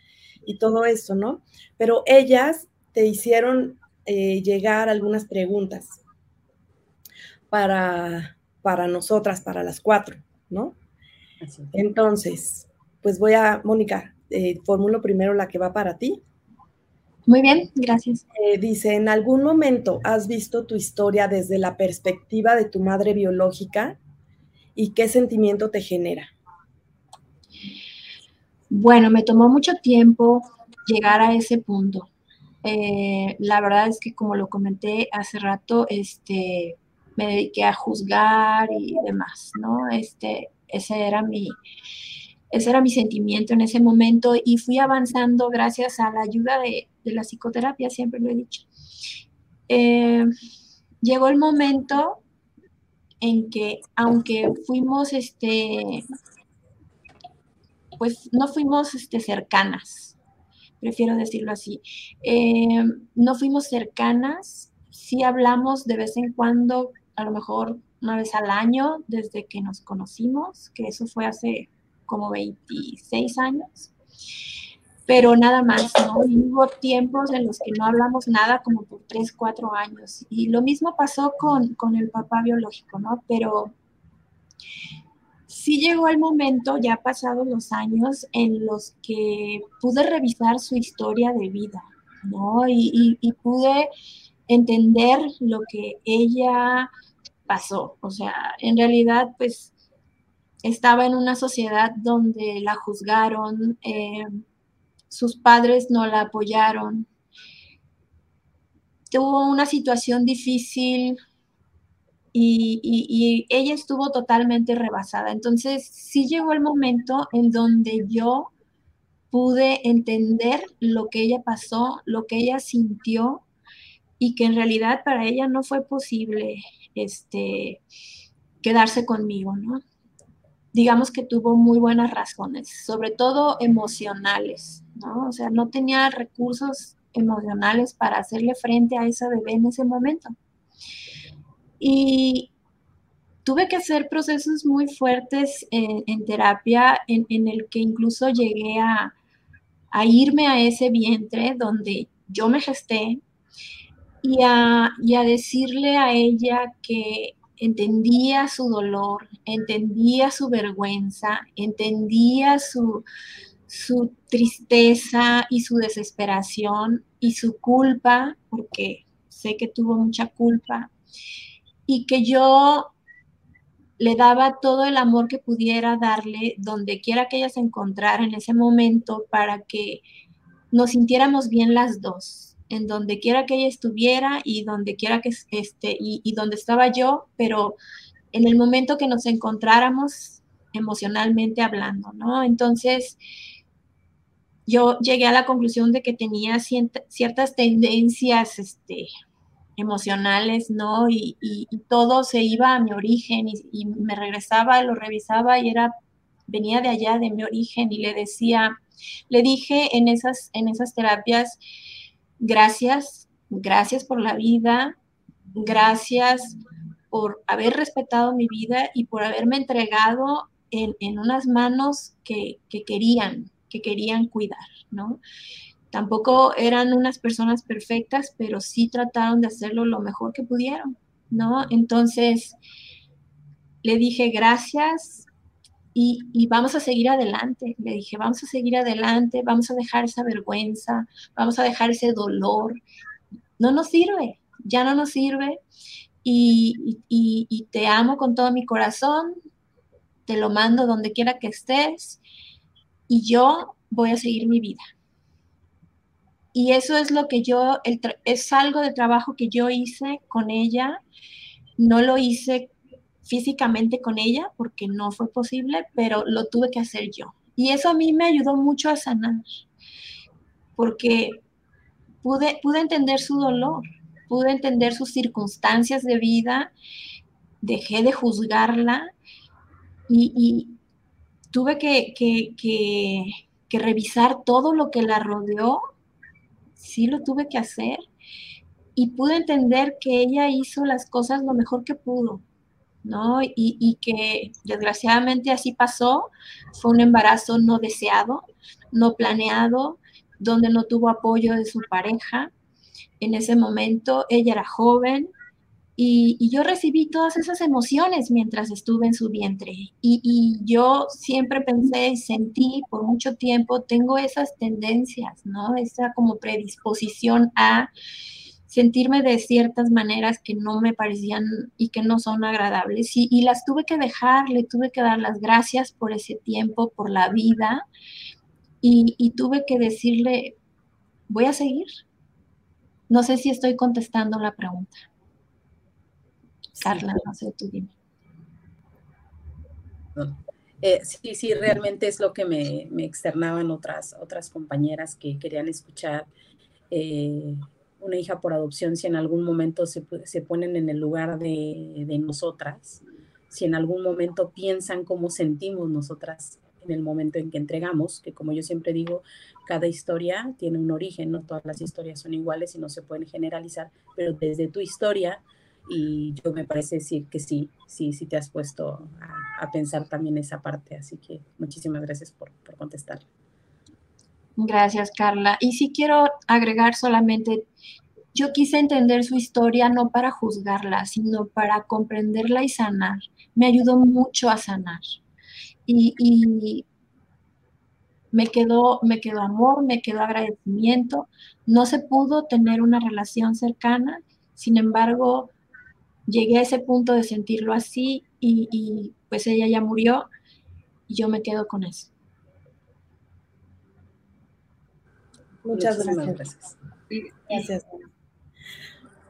y todo eso, ¿no? Pero ellas te hicieron eh, llegar algunas preguntas para, para nosotras, para las cuatro, ¿no? Entonces, pues voy a, Mónica, eh, formulo primero la que va para ti. Muy bien, gracias. Eh, dice, ¿en algún momento has visto tu historia desde la perspectiva de tu madre biológica y qué sentimiento te genera? Bueno, me tomó mucho tiempo llegar a ese punto. Eh, la verdad es que como lo comenté hace rato, este, me dediqué a juzgar y demás, ¿no? Este, ese era mi, ese era mi sentimiento en ese momento y fui avanzando gracias a la ayuda de, la psicoterapia, siempre lo he dicho. Eh, llegó el momento en que, aunque fuimos, este, pues no fuimos este, cercanas, prefiero decirlo así, eh, no fuimos cercanas, sí hablamos de vez en cuando, a lo mejor una vez al año desde que nos conocimos, que eso fue hace como 26 años, pero nada más, ¿no? Y hubo tiempos en los que no hablamos nada como por 3, 4 años. Y lo mismo pasó con, con el papá biológico, ¿no? Pero sí llegó el momento, ya pasados los años, en los que pude revisar su historia de vida, ¿no? Y, y, pude entender lo que ella pasó. O sea, en realidad, pues estaba en una sociedad donde la juzgaron, eh, sus padres no la apoyaron, tuvo una situación difícil y, ella estuvo totalmente rebasada. Entonces sí llegó el momento en donde yo pude entender lo que ella pasó, lo que ella sintió y que en realidad para ella no fue posible este, quedarse conmigo, digamos que tuvo muy buenas razones, sobre todo emocionales, ¿no? O sea, no tenía recursos emocionales para hacerle frente a esa bebé en ese momento. Y tuve que hacer procesos muy fuertes en, terapia, en, el que incluso llegué a, irme a ese vientre donde yo me gesté y y a decirle a ella que entendía su dolor, entendía su vergüenza, entendía su, su tristeza y su desesperación y su culpa, porque sé que tuvo mucha culpa, y que yo le daba todo el amor que pudiera darle donde quiera que ella se encontrara en ese momento para que nos sintiéramos bien las dos en donde quiera que ella estuviera y donde quiera que esté y, donde estaba yo, pero en el momento que nos encontráramos emocionalmente hablando, ¿no? Entonces, yo llegué a la conclusión de que tenía ciertas tendencias este, emocionales, ¿no? Y, todo se iba a mi origen y, me regresaba, lo revisaba y era, venía de allá, de mi origen y le decía, le dije en esas, en esas terapias, Gracias, gracias por la vida, gracias por haber respetado mi vida y por haberme entregado en, unas manos que, querían, que querían cuidar, ¿no? Tampoco eran unas personas perfectas, pero sí trataron de hacerlo lo mejor que pudieron, ¿no? Entonces, le dije gracias, y, vamos a seguir adelante. Le dije, vamos a seguir adelante, vamos a dejar esa vergüenza, vamos a dejar ese dolor. No nos sirve, ya no nos sirve. Y, te amo con todo mi corazón, te lo mando donde quiera que estés y yo voy a seguir mi vida. Y eso es lo que yo, es algo de trabajo que yo hice con ella. No lo hice físicamente con ella porque no fue posible, pero lo tuve que hacer yo. Y eso a mí me ayudó mucho a sanar, porque pude, pude entender su dolor, pude entender sus circunstancias de vida, dejé de juzgarla y, tuve que, que, que revisar todo lo que la rodeó sí lo tuve que hacer y pude entender que ella hizo las cosas lo mejor que pudo, ¿no? Y, y, que desgraciadamente así pasó, fue un embarazo no deseado, no planeado, donde no tuvo apoyo de su pareja. En ese momento ella era joven, y, yo recibí todas esas emociones mientras estuve en su vientre. Y, yo siempre pensé y sentí por mucho tiempo, tengo esas tendencias, ¿no? Esa como predisposición a sentirme de ciertas maneras que no me parecían y que no son agradables. Y, y las tuve que dejar, le tuve que dar las gracias por ese tiempo, por la vida. Y, y tuve que decirle, voy a seguir. No sé si estoy contestando la pregunta. Carla, no sé, tú dime. Eh, sí, sí, realmente es lo que me, externaban otras, otras compañeras que querían escuchar eh, una hija por adopción, si en algún momento se, se ponen en el lugar de, de, nosotras, si en algún momento piensan cómo sentimos nosotras en el momento en que entregamos, que como yo siempre digo, cada historia tiene un origen, no todas las historias son iguales y no se pueden generalizar, pero desde tu historia y yo me parece decir que sí, sí, sí te has puesto a, pensar también esa parte, así que muchísimas gracias por, por contestar. Gracias, Carla. Y sí quiero agregar solamente, yo quise entender su historia no para juzgarla, sino para comprenderla y sanar. Me ayudó mucho a sanar. Y, y me quedó, me quedó amor, me quedó agradecimiento. No se pudo tener una relación cercana, sin embargo, llegué a ese punto de sentirlo así y, pues ella ya murió y yo me quedo con eso. Muchas gracias. gracias.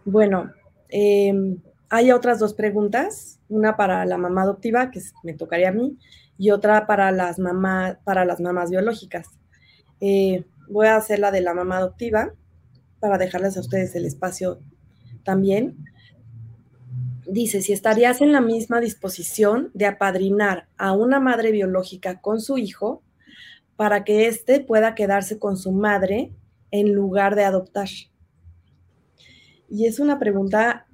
Bueno, em, hay otras dos preguntas, una para la mamá adoptiva, que me tocaría a mí, y otra para las, mamá, para las mamás biológicas. Eh, voy a hacer la de la mamá adoptiva para dejarles a ustedes el espacio también dice, si estarías en la misma disposición de apadrinar a una madre biológica con su hijo para que éste pueda quedarse con su madre en lugar de adoptar. Y es una pregunta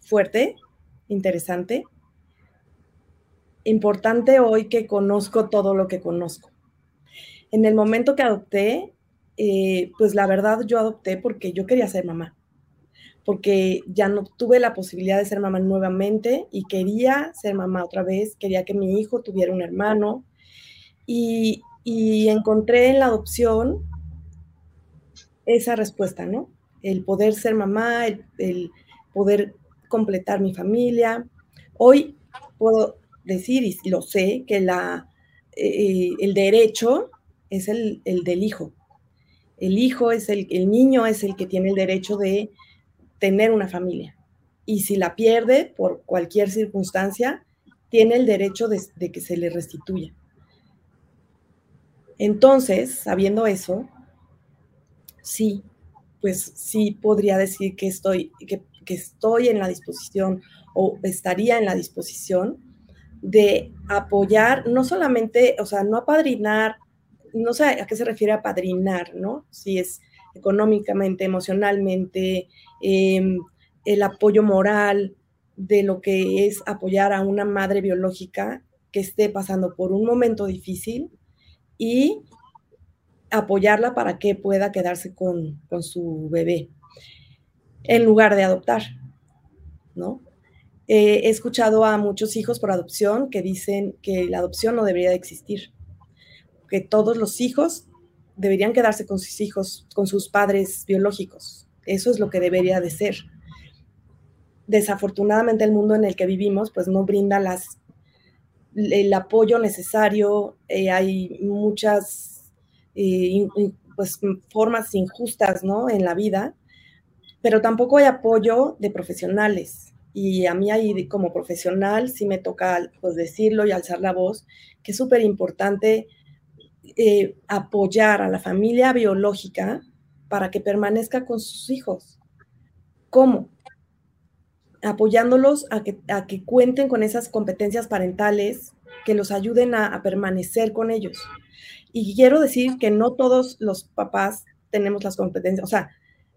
fuerte, interesante, importante hoy que conozco todo lo que conozco. En el momento que adopté, eh, pues la verdad yo adopté porque yo quería ser mamá porque ya no tuve la posibilidad de ser mamá nuevamente y quería ser mamá otra vez, quería que mi hijo tuviera un hermano y, encontré en la adopción esa respuesta, ¿no? El poder ser mamá, el, poder completar mi familia. Hoy puedo decir, y lo sé, que la, eh, el derecho es el, del hijo. El hijo es el, el niño es el que tiene el derecho de tener una familia. Y si la pierde por cualquier circunstancia, tiene el derecho de, que se le restituya. Entonces, sabiendo eso, sí, pues sí podría decir que estoy, que, que estoy en la disposición o estaría en la disposición de apoyar, no solamente, o sea, no apadrinar, no sé a qué se refiere apadrinar, ¿no? Si es económicamente, emocionalmente, em, el apoyo moral de lo que es apoyar a una madre biológica que esté pasando por un momento difícil y apoyarla para que pueda quedarse con, con su bebé en lugar de adoptar, ¿no? he escuchado a muchos hijos por adopción que dicen que la adopción no debería de existir, que todos los hijos deberían quedarse con sus hijos, con sus padres biológicos. Eso es lo que debería de ser. Desafortunadamente el mundo en el que vivimos pues no brinda las, el apoyo necesario, eh, hay muchas eh, pues, formas injustas ¿no? en la vida, pero tampoco hay apoyo de profesionales. Y a mí ahí como profesional sí me toca pues, decirlo y alzar la voz, que es súper importante eh, apoyar a la familia biológica para que permanezca con sus hijos. ¿Cómo? Apoyándolos a que, a que cuenten con esas competencias parentales que los ayuden a, permanecer con ellos. Y quiero decir que no todos los papás tenemos las competencias, o sea,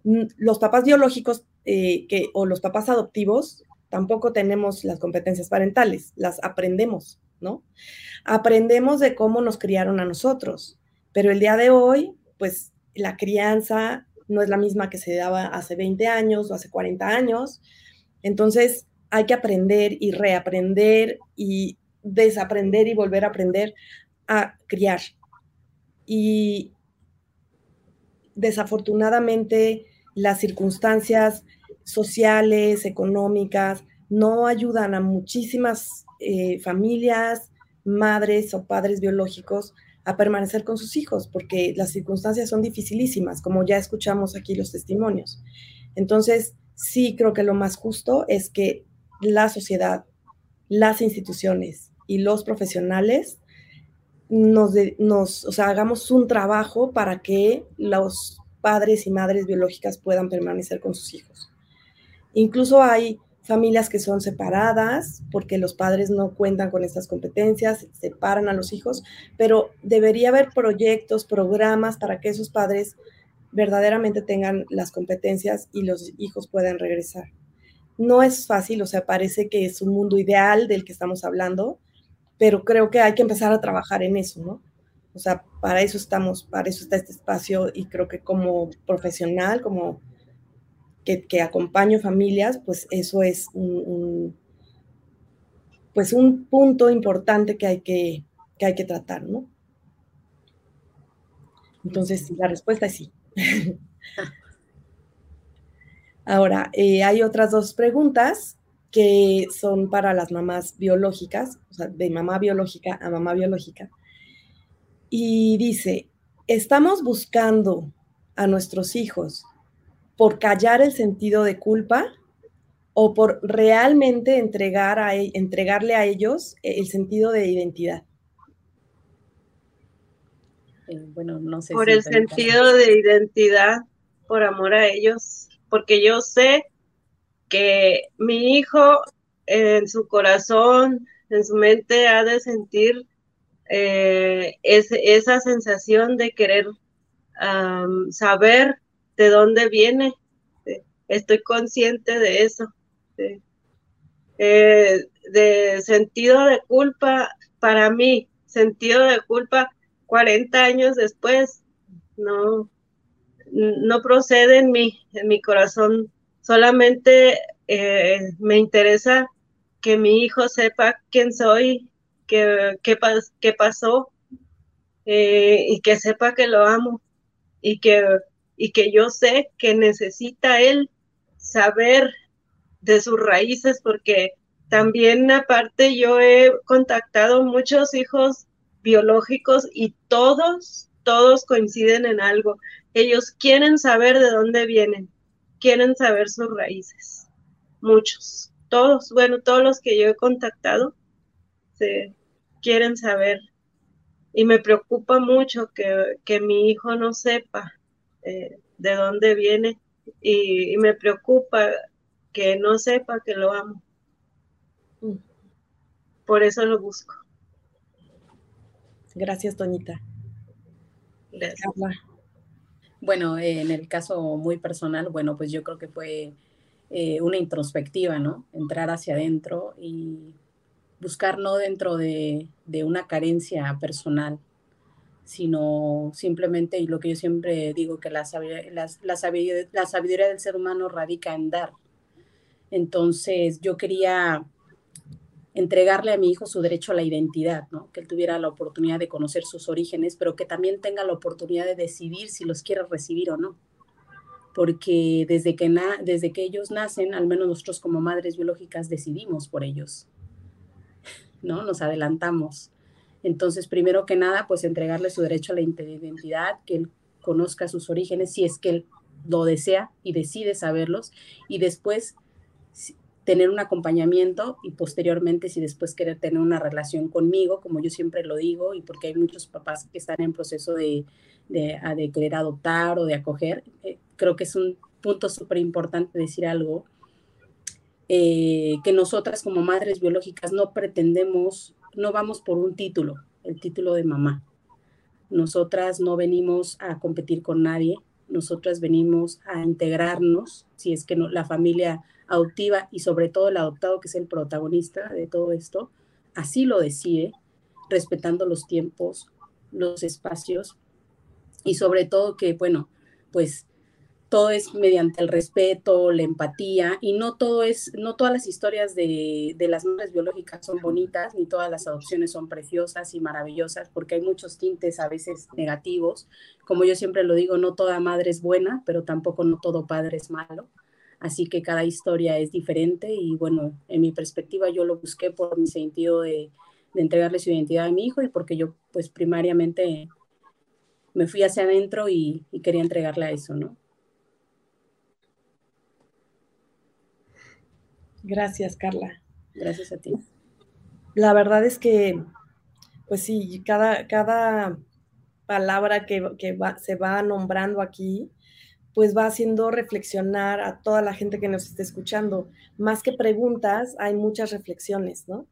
los papás biológicos eh, que, o los papás adoptivos tampoco tenemos las competencias parentales, las aprendemos, ¿no? Aprendemos de cómo nos criaron a nosotros, pero el día de hoy, pues la crianza no es la misma que se daba hace 20 años o hace 40 años, entonces hay que aprender y reaprender y desaprender y volver a aprender a criar. Y desafortunadamente las circunstancias sociales, económicas, no ayudan a muchísimas eh, familias, madres o padres biológicos a permanecer con sus hijos, porque las circunstancias son dificilísimas, como ya escuchamos aquí los testimonios. Entonces, sí creo que lo más justo es que la sociedad, las instituciones y los profesionales nos, nos o sea, hagamos un trabajo para que los padres y madres biológicas puedan permanecer con sus hijos. Incluso hay familias que son separadas porque los padres no cuentan con estas competencias, separan a los hijos, pero debería haber proyectos, programas para que esos padres verdaderamente tengan las competencias y los hijos puedan regresar. No es fácil, o sea, parece que es un mundo ideal del que estamos hablando, pero creo que hay que empezar a trabajar en eso, ¿no? O sea, para eso estamos, para eso está este espacio y creo que como profesional, como que, acompaño familias, pues eso es un, pues un punto importante que hay que, que hay que tratar, ¿no? Entonces, la respuesta es sí. Ahora, eh, hay otras dos preguntas que son para las mamás biológicas, o sea, de mamá biológica a mamá biológica. Y dice, ¿estamos buscando a nuestros hijos por callar el sentido de culpa o por realmente entregar a, e, entregarle a ellos el sentido de identidad? Eh, bueno, no sé. Por el sentido de identidad, por amor a ellos, porque yo sé que mi hijo en su corazón, en su mente, ha de sentir eh, esa sensación de querer saber de dónde viene. Estoy consciente de eso. Eh, de sentido de culpa, para mí, sentido de culpa 40 años después, no, no procede en mí, en mi corazón Solamente eh, me interesa que mi hijo sepa quién soy, qué, qué, pasó eh, y que sepa que lo amo y que, y que yo sé que necesita él saber de sus raíces porque también aparte yo he contactado muchos hijos biológicos y todos, todos coinciden en algo. Ellos quieren saber de dónde vienen quieren saber sus raíces. Muchos, todos, bueno, todos los que yo he contactado se quieren saber. Y me preocupa mucho que, mi hijo no sepa eh, de dónde viene y, me preocupa que no sepa que lo amo. Por eso lo busco. Gracias, Toñita. Gracias. Bueno, eh, en el caso muy personal, bueno, pues yo creo que fue eh, una introspectiva, ¿no? Entrar hacia adentro y buscar no dentro de, una carencia personal, sino simplemente, y lo que yo siempre digo, que la, la, la, sabiduría del ser humano radica en dar. Entonces, yo quería entregarle a mi hijo su derecho a la identidad, ¿no? que él tuviera la oportunidad de conocer sus orígenes, pero que también tenga la oportunidad de decidir si los quiere recibir o no. Porque desde que, desde que ellos nacen, al menos nosotros como madres biológicas decidimos por ellos, ¿no? Nos adelantamos. Entonces, primero que nada, pues entregarle su derecho a la identidad, que él conozca sus orígenes si es que él lo desea y decide saberlos, y después tener un acompañamiento y posteriormente si después quiere tener una relación conmigo, como yo siempre lo digo, y porque hay muchos papás que están en proceso de, de, querer adoptar o de acoger, eh, creo que es un punto súper importante decir algo, eh, que nosotras como madres biológicas no pretendemos, no vamos por un título, el título de mamá. Nosotras no venimos a competir con nadie, nosotras venimos a integrarnos, si es que no, la familia adoptiva y sobre todo el adoptado, que es el protagonista de todo esto, así lo decide, respetando los tiempos, los espacios y sobre todo que, bueno, pues todo es mediante el respeto, la empatía y no todo es, no todas las historias de, de, las madres biológicas son bonitas, ni todas las adopciones son preciosas y maravillosas, porque hay muchos tintes a veces negativos. Como yo siempre lo digo, no toda madre es buena, pero tampoco no todo padre es malo. Así que cada historia es diferente y bueno, en mi perspectiva yo lo busqué por mi sentido de, de entregarle su identidad a mi hijo y porque yo pues primariamente me fui hacia adentro y, y quería entregarle a eso, ¿no? Gracias, Carla. Gracias a ti. La verdad es que, pues sí, cada, cada palabra que, que se va nombrando aquí, pues va haciendo reflexionar a toda la gente que nos esté escuchando. Más que preguntas, hay muchas reflexiones, ¿no?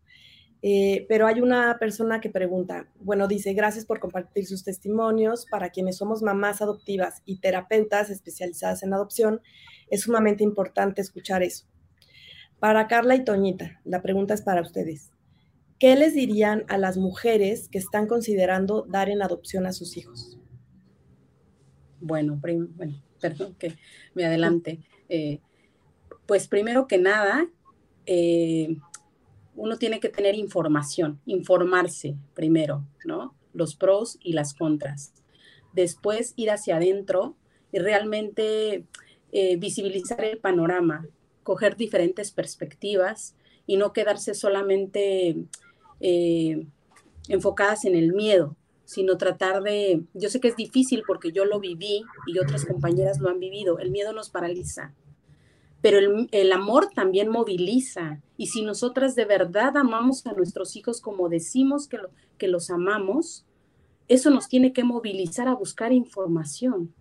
Eh, pero hay una persona que pregunta, bueno, dice, gracias por compartir sus testimonios. Para quienes somos mamás adoptivas y terapeutas especializadas en adopción, es sumamente importante escuchar eso. Para Carla y Toñita, la pregunta es para ustedes. ¿Qué les dirían a las mujeres que están considerando dar en adopción a sus hijos? Bueno, bueno perdón que me adelante. Eh, pues primero que nada, eh, uno tiene que tener información, informarse primero, ¿no? Los pros y las contras. Después ir hacia adentro y realmente eh, visibilizar el panorama, coger diferentes perspectivas y no quedarse solamente eh, enfocadas en el miedo, sino tratar de, yo sé que es difícil porque yo lo viví y otras compañeras lo han vivido, el miedo nos paraliza, pero el, amor también moviliza y si nosotras de verdad amamos a nuestros hijos como decimos que, que los amamos, eso nos tiene que movilizar a buscar información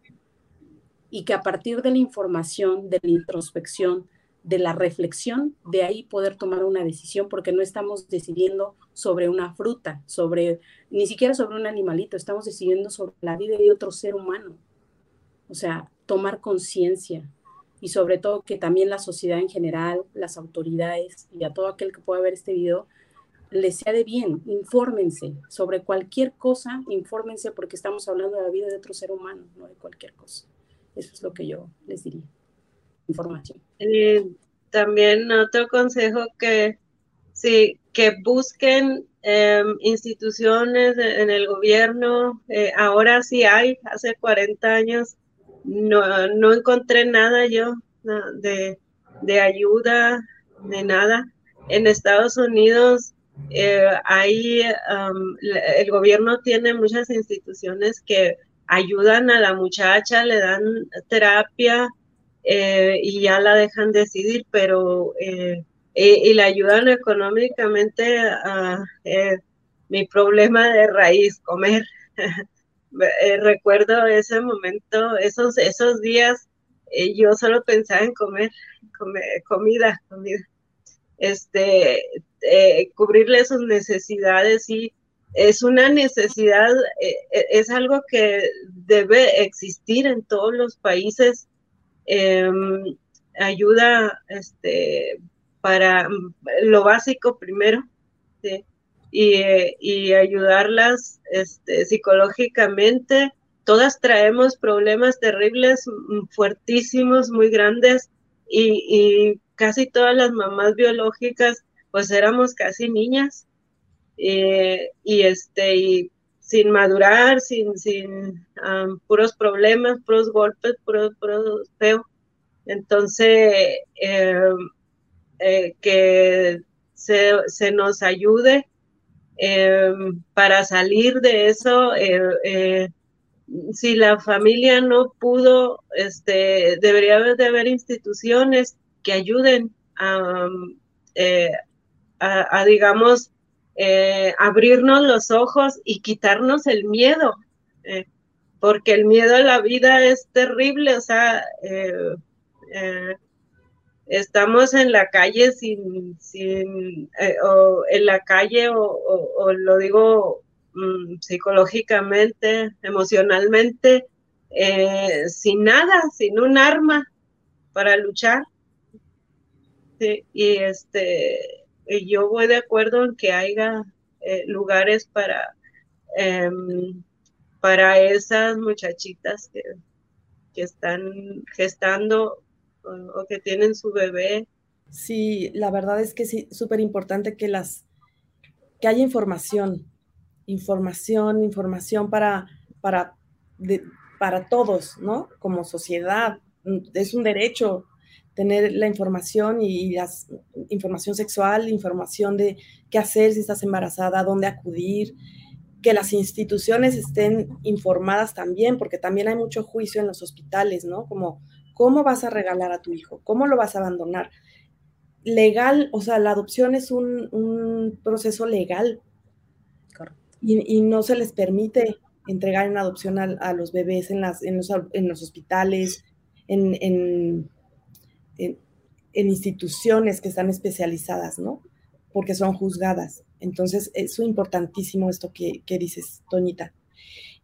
y que a partir de la información, de la introspección, de la reflexión, de ahí poder tomar una decisión, porque no estamos decidiendo sobre una fruta, sobre ni siquiera sobre un animalito, estamos decidiendo sobre la vida de otro ser humano. O sea, tomar conciencia y sobre todo que también la sociedad en general, las autoridades y a todo aquel que pueda ver este video, les sea de bien, infórmense sobre cualquier cosa, infórmense porque estamos hablando de la vida de otro ser humano, no de cualquier cosa. Eso es lo que yo les diría información. Eh, también otro consejo que sí, que busquen em, instituciones en el gobierno. Eh, ahora sí hay, hace 40 años no, no encontré nada yo de, de, ayuda, de nada. En Estados Unidos eh, hay, el gobierno tiene muchas instituciones que ayudan a la muchacha, le dan terapia, eh, y ya la dejan decidir, pero eh, y, la ayudan económicamente a eh, mi problema de raíz, comer. recuerdo ese momento, esos, esos días, yo solo pensaba en comer, comida, comida. Este, cubrirle sus necesidades y es una necesidad, es algo que debe existir en todos los países Em, ayuda este, para lo básico primero, y, ayudarlas este, psicológicamente. Todas traemos problemas terribles, mm, fuertísimos, muy grandes, y, casi todas las mamás biológicas, pues éramos casi niñas. Eh, y este, y sin madurar, sin, sin puros problemas, puros golpes, puros, puros feo. Entonces, em, eh, que se, se, nos ayude em, para salir de eso. Eh, eh, si la familia no pudo, este, debería de haber instituciones que ayuden a, a digamos, eh, abrirnos los ojos y quitarnos el miedo, eh, porque el miedo a la vida es terrible, o sea, eh, estamos en la calle sin, sin o en la calle, o, lo digo mm, psicológicamente, emocionalmente, sin nada, sin un arma para luchar. y este, yo voy de acuerdo en que haya eh, lugares para, em, para esas muchachitas que, que están gestando o, que tienen su bebé. Sí, la verdad es que sí, súper importante que las que haya información, información, información para, para, para todos, ¿no? Como sociedad. Es un derecho tener la información y, la información sexual, información de qué hacer si estás embarazada, dónde acudir, que las instituciones estén informadas también, porque también hay mucho juicio en los hospitales, ¿no? Como, ¿cómo vas a regalar a tu hijo? ¿Cómo lo vas a abandonar? Legal, o sea, la adopción es un, proceso legal y, no se les permite entregar en adopción a, los bebés en, las, en, los, hospitales, en, en, instituciones que están especializadas, ¿no? Porque son juzgadas. Entonces, es importantísimo esto que, que dices, Toñita.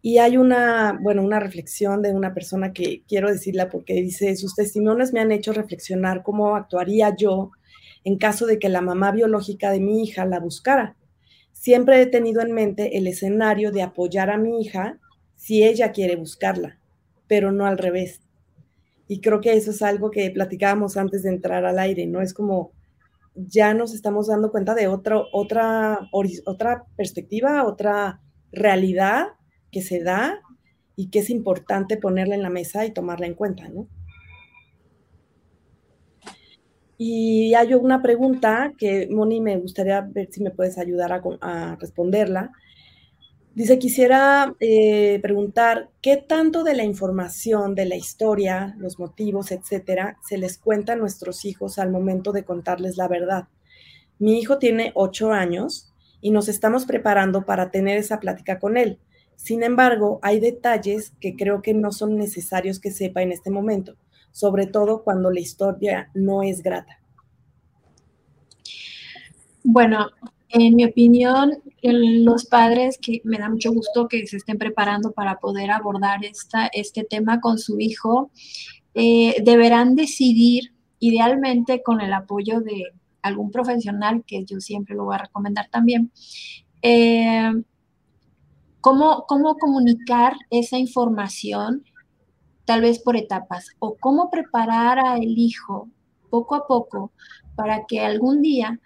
Y hay una, bueno, una reflexión de una persona que quiero decirla porque dice, sus testimonios me han hecho reflexionar cómo actuaría yo en caso de que la mamá biológica de mi hija la buscara. Siempre he tenido en mente el escenario de apoyar a mi hija si ella quiere buscarla, pero no al revés. Y creo que eso es algo que platicábamos antes de entrar al aire, ¿no? Es como ya nos estamos dando cuenta de otra, otra, otra perspectiva, otra realidad que se da y que es importante ponerla en la mesa y tomarla en cuenta, ¿no? Y hay una pregunta que, Moni, me gustaría ver si me puedes ayudar a, responderla. Dice, quisiera eh, preguntar, ¿qué tanto de la información, de la historia, los motivos, etcétera, se les cuenta a nuestros hijos al momento de contarles la verdad? Mi hijo tiene ocho años y nos estamos preparando para tener esa plática con él. Sin embargo, hay detalles que creo que no son necesarios que sepa en este momento sobre todo cuando la historia no es grata? Bueno, en mi opinión, los padres que me da mucho gusto que se estén preparando para poder abordar esta, este tema con su hijo, eh, deberán decidir, idealmente con el apoyo de algún profesional, que yo siempre lo voy a recomendar también, eh, cómo, cómo comunicar esa información tal vez por etapas, o cómo preparar al hijo poco a poco para que algún día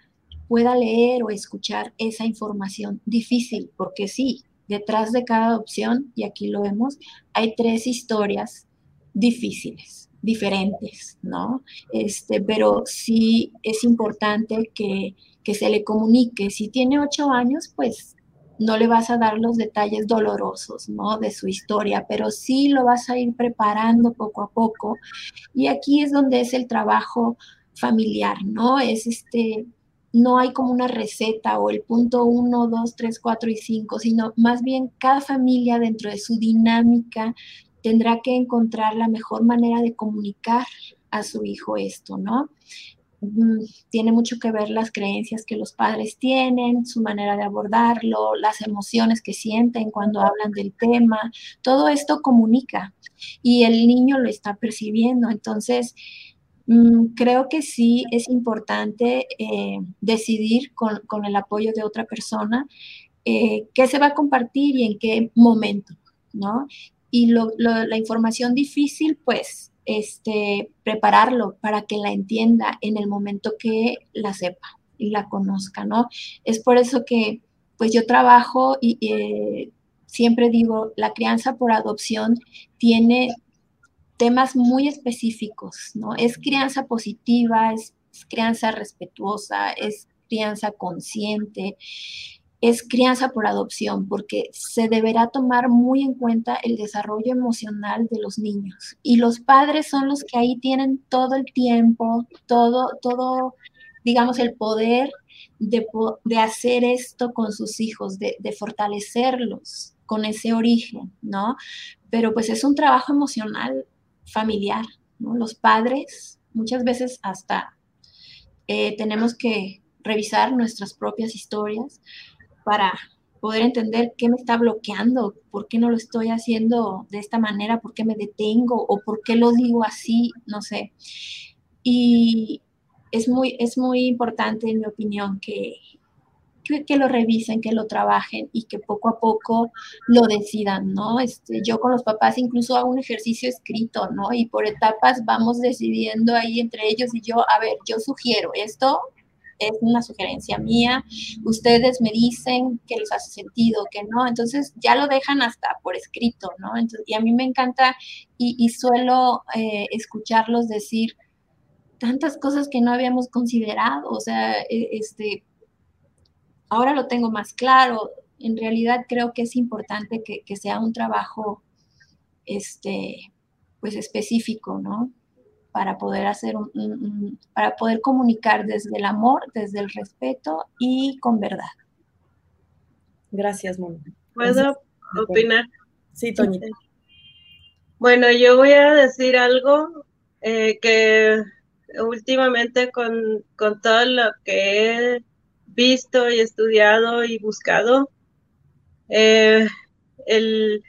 pueda leer o escuchar esa información difícil, porque sí, detrás de cada opción, y aquí lo vemos, hay tres historias difíciles, diferentes, ¿no? Este, pero sí es importante que, que se le comunique. Si tiene ocho años, pues no le vas a dar los detalles dolorosos, ¿no? De su historia, pero sí lo vas a ir preparando poco a poco. Y aquí es donde es el trabajo familiar, ¿no? Es este, no hay como una receta o el punto uno, dos, tres, cuatro y cinco, sino más bien cada familia dentro de su dinámica tendrá que encontrar la mejor manera de comunicar a su hijo esto, ¿no? tiene mucho que ver las creencias que los padres tienen, su manera de abordarlo, las emociones que sienten cuando hablan del tema. Todo esto comunica y el niño lo está percibiendo. Entonces, mm, creo que sí es importante eh, decidir con, el apoyo de otra persona eh, qué se va a compartir y en qué momento, ¿no? Y la información difícil, pues este, prepararlo para que la entienda en el momento que la sepa y la conozca, ¿no? Es por eso que pues yo trabajo y eh, siempre digo, la crianza por adopción tiene temas muy específicos, ¿no? Es crianza positiva, es crianza respetuosa, es crianza consciente, es crianza por adopción, porque se deberá tomar muy en cuenta el desarrollo emocional de los niños. Y los padres son los que ahí tienen todo el tiempo, todo, todo, digamos, el poder de, hacer esto con sus hijos, de, de fortalecerlos con ese origen, ¿no? Pero pues es un trabajo emocional familiar, ¿no? Los padres muchas veces hasta eh, tenemos que revisar nuestras propias historias para poder entender qué me está bloqueando, por qué no lo estoy haciendo de esta manera, por qué me detengo o por qué lo digo así, no sé. Y es muy, es muy importante, en mi opinión, que, que, lo revisen, que lo trabajen y que poco a poco lo decidan, ¿no? Este, yo con los papás incluso hago un ejercicio escrito, ¿no? Y por etapas vamos decidiendo ahí entre ellos y yo, a ver, yo sugiero esto, es una sugerencia mía, ustedes me dicen que les hace sentido, que no, entonces ya lo dejan hasta por escrito, ¿no? y a mí me encanta y, suelo eh, escucharlos decir tantas cosas que no habíamos considerado, o sea, e, este, ahora lo tengo más claro, en realidad creo que es importante que, sea un trabajo, este, pues específico, ¿no? para poder hacer un, para poder comunicar desde el amor, desde el respeto y con verdad. Gracias, Mónica. ¿Puedo opinar? Sí, Toñita. Bueno, yo voy a decir algo eh, que últimamente con, con, todo lo que he visto y estudiado y buscado, eh, el,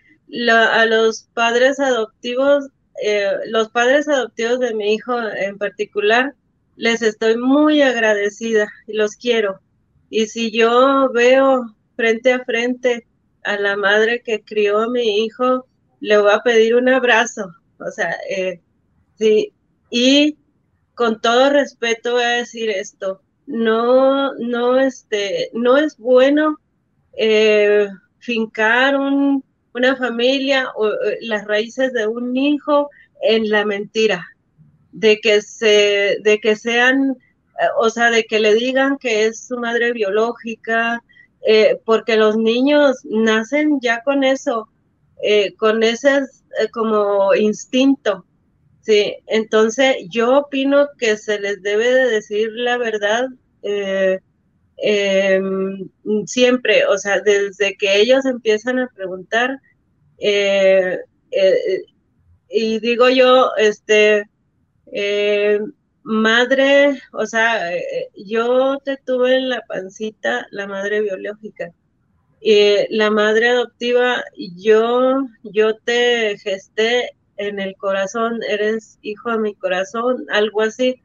a los padres adoptivos eh, los padres adoptivos de mi hijo en particular, les estoy muy agradecida y los quiero. Y si yo veo frente a frente a la madre que crió a mi hijo, le voy a pedir un abrazo. O sea, eh, sí. Y con todo respeto voy a decir esto. No, no, este, no es bueno eh, fincar un, una familia o eh, las raíces de un hijo en la mentira, de que se, de que sean, eh, o sea, de que le digan que es su madre biológica, eh, porque los niños nacen ya con eso, con ese como instinto. Sí, entonces yo opino que se les debe de decir la verdad Em, siempre, o sea, desde que ellos empiezan a preguntar, eh, eh, y digo yo, este, eh, madre, o sea, yo te tuve en la pancita la madre biológica. Y la madre adoptiva, yo, yo te gesté en el corazón, eres hijo de mi corazón, algo así,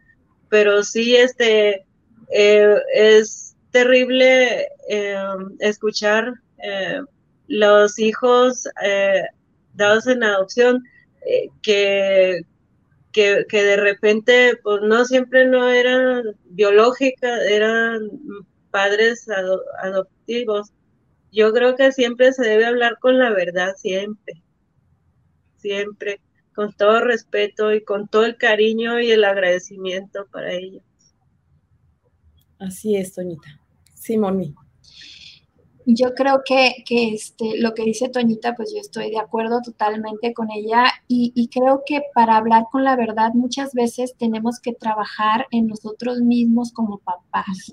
pero sí, este, es terrible eh, escuchar eh, los hijos eh, dados en adopción que, que, de repente, pues no siempre no eran biológicas, eran padres adoptivos. Yo creo que siempre se debe hablar con la verdad, siempre, siempre, con todo respeto y con todo el cariño y el agradecimiento para ellos. Así es, Toñita. Sí, Yo creo que, que, este, lo que dice Toñita, pues yo estoy de acuerdo totalmente con ella y, y, creo que para hablar con la verdad muchas veces tenemos que trabajar en nosotros mismos como papás.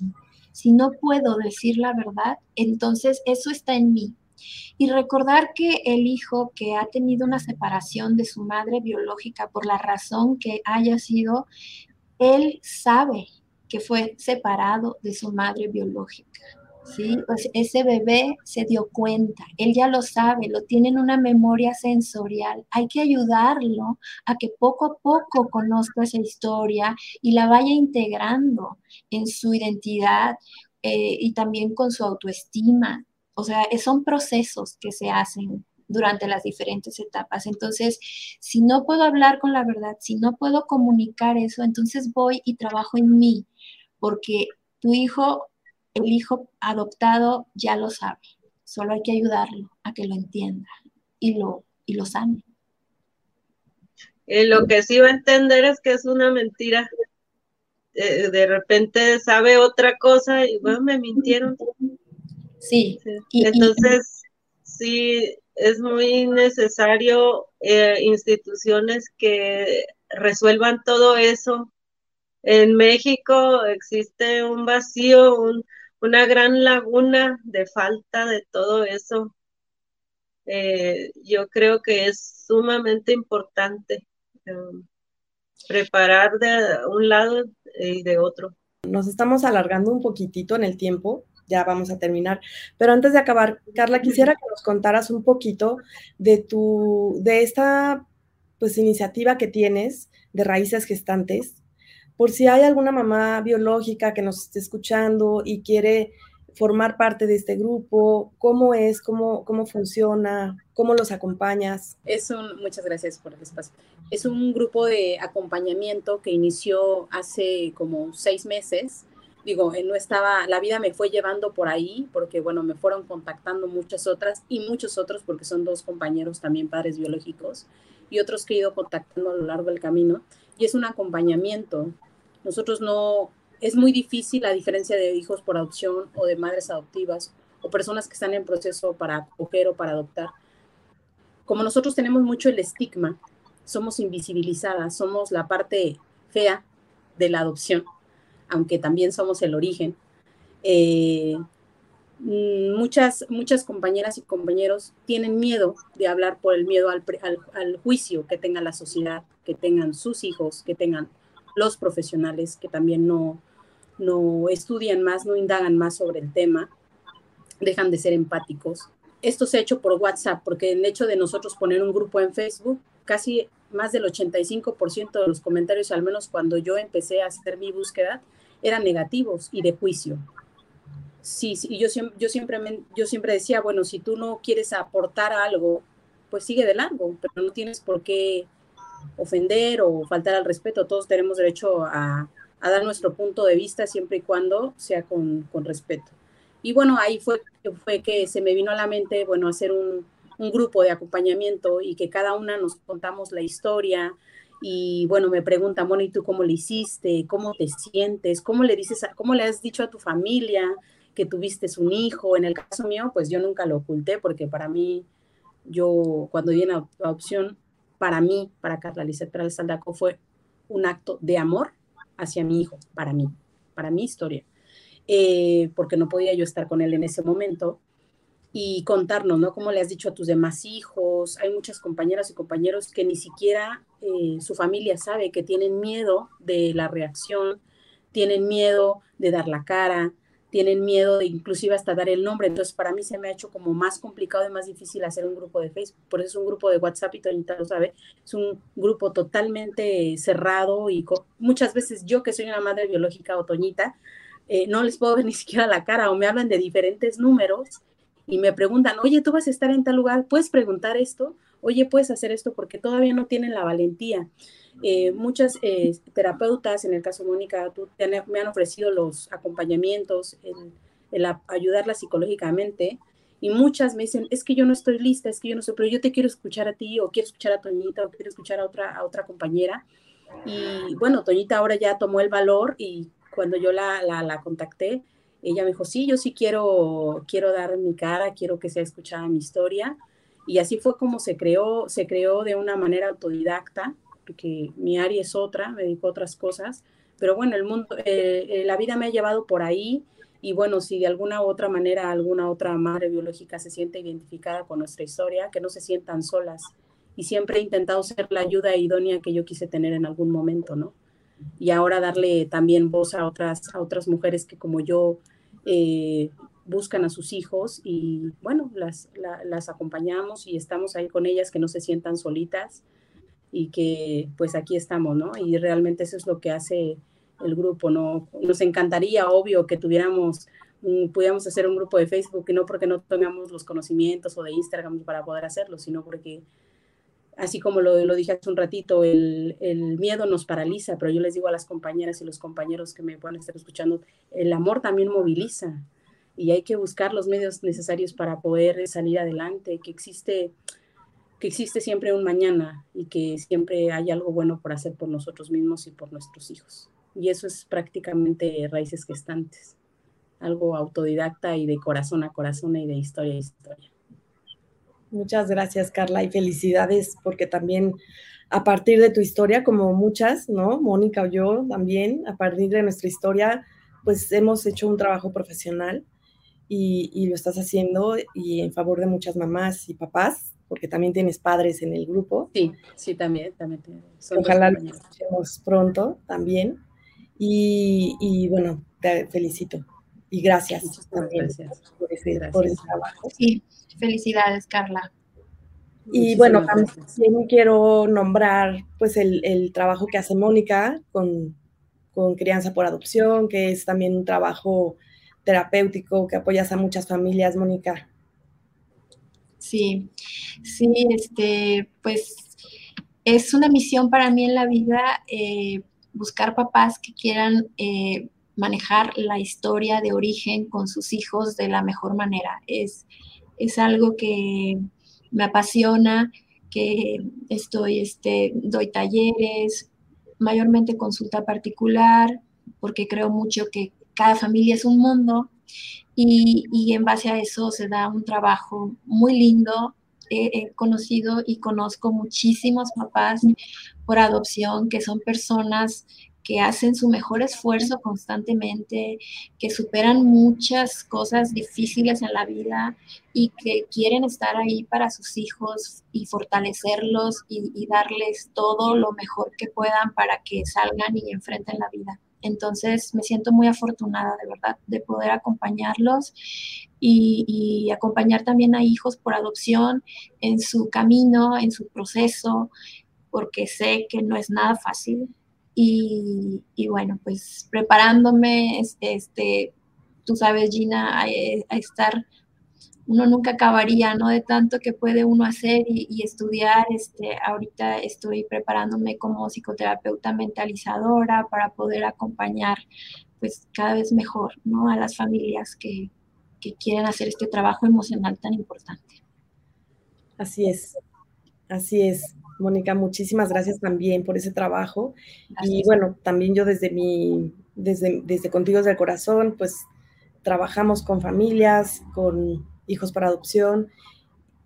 Si no puedo decir la verdad, entonces eso está en mí. Y recordar que el hijo que ha tenido una separación de su madre biológica por la razón que haya sido, él sabe que fue separado de su madre biológica. ¿sí? Pues ese bebé se dio cuenta, él ya lo sabe, lo tiene en una memoria sensorial. Hay que ayudarlo a que poco a poco conozca esa historia y la vaya integrando en su identidad eh, y también con su autoestima. O sea, son procesos que se hacen durante las diferentes etapas. Entonces, si no puedo hablar con la verdad, si no puedo comunicar eso, entonces voy y trabajo en mí, porque tu hijo, el hijo adoptado, ya lo sabe. Solo hay que ayudarlo a que lo entienda y lo, y lo sane. Eh, lo que sí va a entender es que es una mentira. Eh, de repente sabe otra cosa y bueno, me mintieron. Sí. Entonces, sí, es muy necesario eh, instituciones que resuelvan todo eso. En México existe un vacío, una gran laguna de falta de todo eso. Eh, yo creo que es sumamente importante um, preparar de un lado y de otro. Nos estamos alargando un poquitito en el tiempo, ya vamos a terminar. Pero antes de acabar, Carla, quisiera que nos contaras un poquito de tu, de esta pues iniciativa que tienes de raíces gestantes, por si hay alguna mamá biológica que nos esté escuchando y quiere formar parte de este grupo, cómo es, cómo, cómo funciona, cómo los acompañas. Es un, muchas gracias por el espacio. Es un grupo de acompañamiento que inició hace como seis meses digo, no estaba, la vida me fue llevando por ahí, porque bueno, me fueron contactando muchas otras y muchos otros, porque son dos compañeros también padres biológicos, y otros que he ido contactando a lo largo del camino, y es un acompañamiento. Nosotros no, es muy difícil a diferencia de hijos por adopción o de madres adoptivas o personas que están en proceso para acoger o para adoptar. Como nosotros tenemos mucho el estigma, somos invisibilizadas, somos la parte fea de la adopción aunque también somos el origen. Eh, mm, muchas, muchas compañeras y compañeros tienen miedo de hablar por el miedo al, juicio que tenga la sociedad, que tengan sus hijos, que tengan los profesionales que también no, no estudian más, no indagan más sobre el tema, dejan de ser empáticos. Esto se ha hecho por WhatsApp, porque el hecho de nosotros poner un grupo en Facebook, casi más del 85% de los comentarios, al menos cuando yo empecé a hacer mi búsqueda, eran negativos y de juicio. Sí, sí yo, siempre, yo, siempre, decía, bueno, si tú no quieres aportar algo, pues sigue de largo, pero no tienes por qué ofender o faltar al respeto. Todos tenemos derecho a, dar nuestro punto de vista siempre y cuando sea con, respeto. Y bueno, ahí fue, fue que se me vino a la mente, bueno, hacer un grupo de acompañamiento y que cada una nos contamos la historia, y bueno, me preguntan, bueno, ¿y tú cómo le hiciste? ¿Cómo te sientes? ¿Cómo le dices, cómo le has dicho a tu familia que tuviste un hijo? En el caso mío, pues yo nunca lo oculté porque para mí, yo cuando di la adopción, para mí, para Carla Lizette Perales Saldaco, fue un acto de amor hacia mi hijo, para mí, para mi historia, eh, porque no podía yo estar con él en ese momento y contarnos, ¿no? Cómo le has dicho a tus demás hijos. Hay muchas compañeras y compañeros que ni siquiera eh, su familia sabe, que tienen miedo de la reacción, tienen miedo de dar la cara, tienen miedo de inclusive hasta dar el nombre. Entonces, para mí se me ha hecho como más complicado y más difícil hacer un grupo de Facebook. Por eso es un grupo de WhatsApp y Toñita lo sabe. Es un grupo totalmente cerrado y muchas veces yo que soy una madre biológica o Toñita, eh, no les puedo ver ni siquiera la cara o me hablan de diferentes números y me preguntan, oye, tú vas a estar en tal lugar, puedes preguntar esto, oye, puedes hacer esto, porque todavía no tienen la valentía. Eh, muchas eh, terapeutas, en el caso de Mónica, tú, me han ofrecido los acompañamientos, el, el ayudarla psicológicamente, y muchas me dicen, es que yo no estoy lista, es que yo no sé, pero yo te quiero escuchar a ti, o quiero escuchar a Toñita, o quiero escuchar a otra, a otra compañera. Y bueno, Toñita ahora ya tomó el valor y cuando yo la, la, la contacté, ella me dijo, sí, yo sí quiero, quiero dar mi cara, quiero que sea escuchada mi historia. Y así fue como se creó, se creó de una manera autodidacta, porque mi área es otra, me dedico a otras cosas. Pero bueno, el mundo, eh, eh, la vida me ha llevado por ahí y bueno, si de alguna u otra manera alguna otra madre biológica se siente identificada con nuestra historia, que no se sientan solas. Y siempre he intentado ser la ayuda idónea que yo quise tener en algún momento, ¿no? Y ahora darle también voz a otras, a otras mujeres que como yo eh, buscan a sus hijos y bueno, las, las acompañamos y estamos ahí con ellas, que no se sientan solitas y que pues aquí estamos, ¿no? Y realmente eso es lo que hace el grupo, ¿no? Nos encantaría, obvio, que tuviéramos, pudiéramos hacer un grupo de Facebook, y no porque no tengamos los conocimientos o de Instagram para poder hacerlo, sino porque, así como lo, dije hace un ratito, el, el, miedo nos paraliza, pero yo les digo a las compañeras y los compañeros que me puedan estar escuchando, el amor también moviliza y hay que buscar los medios necesarios para poder salir adelante, que existe, que existe siempre un mañana y que siempre hay algo bueno por hacer por nosotros mismos y por nuestros hijos. Y eso es prácticamente raíces gestantes, algo autodidacta y de corazón a corazón y de historia a historia. Muchas gracias, Carla, y felicidades porque también a partir de tu historia, como muchas, ¿no? Mónica o yo también, a partir de nuestra historia, pues hemos hecho un trabajo profesional y, lo estás haciendo y en favor de muchas mamás y papás, porque también tienes padres en el grupo. Sí, sí, también. también Ojalá lo escuchemos pronto también. Y, y, bueno, te felicito. Y gracias también Por, ese, trabajo. Sí, felicidades, Carla. Y bueno, también quiero nombrar pues el, el, trabajo que hace Mónica con, con Crianza por Adopción, que es también un trabajo terapéutico que apoyas a muchas familias, Mónica. Sí, sí, este, pues es una misión para mí en la vida eh, buscar papás que quieran eh, manejar la historia de origen con sus hijos de la mejor manera. Es, es algo que me apasiona, que estoy, este, doy talleres, mayormente consulta particular, porque creo mucho que cada familia es un mundo y, y en base a eso se da un trabajo muy lindo he, conocido y conozco muchísimos papás por adopción que son personas que hacen su mejor esfuerzo constantemente, que superan muchas cosas difíciles en la vida y que quieren estar ahí para sus hijos y fortalecerlos y, darles todo lo mejor que puedan para que salgan y enfrenten la vida. Entonces me siento muy afortunada de verdad de poder acompañarlos y, acompañar también a hijos por adopción en su camino, en su proceso, porque sé que no es nada fácil. Y, bueno, pues preparándome, este, tú sabes, Gina, a estar uno nunca acabaría, ¿no? De tanto que puede uno hacer y, estudiar. Este, ahorita estoy preparándome como psicoterapeuta mentalizadora para poder acompañar, pues, cada vez mejor, ¿no? A las familias que, que quieren hacer este trabajo emocional tan importante. Así es, así es. Mónica, muchísimas gracias también por ese trabajo. Y bueno, también yo desde mi, desde, desde Contigo del Corazón, pues trabajamos con familias, con hijos para adopción.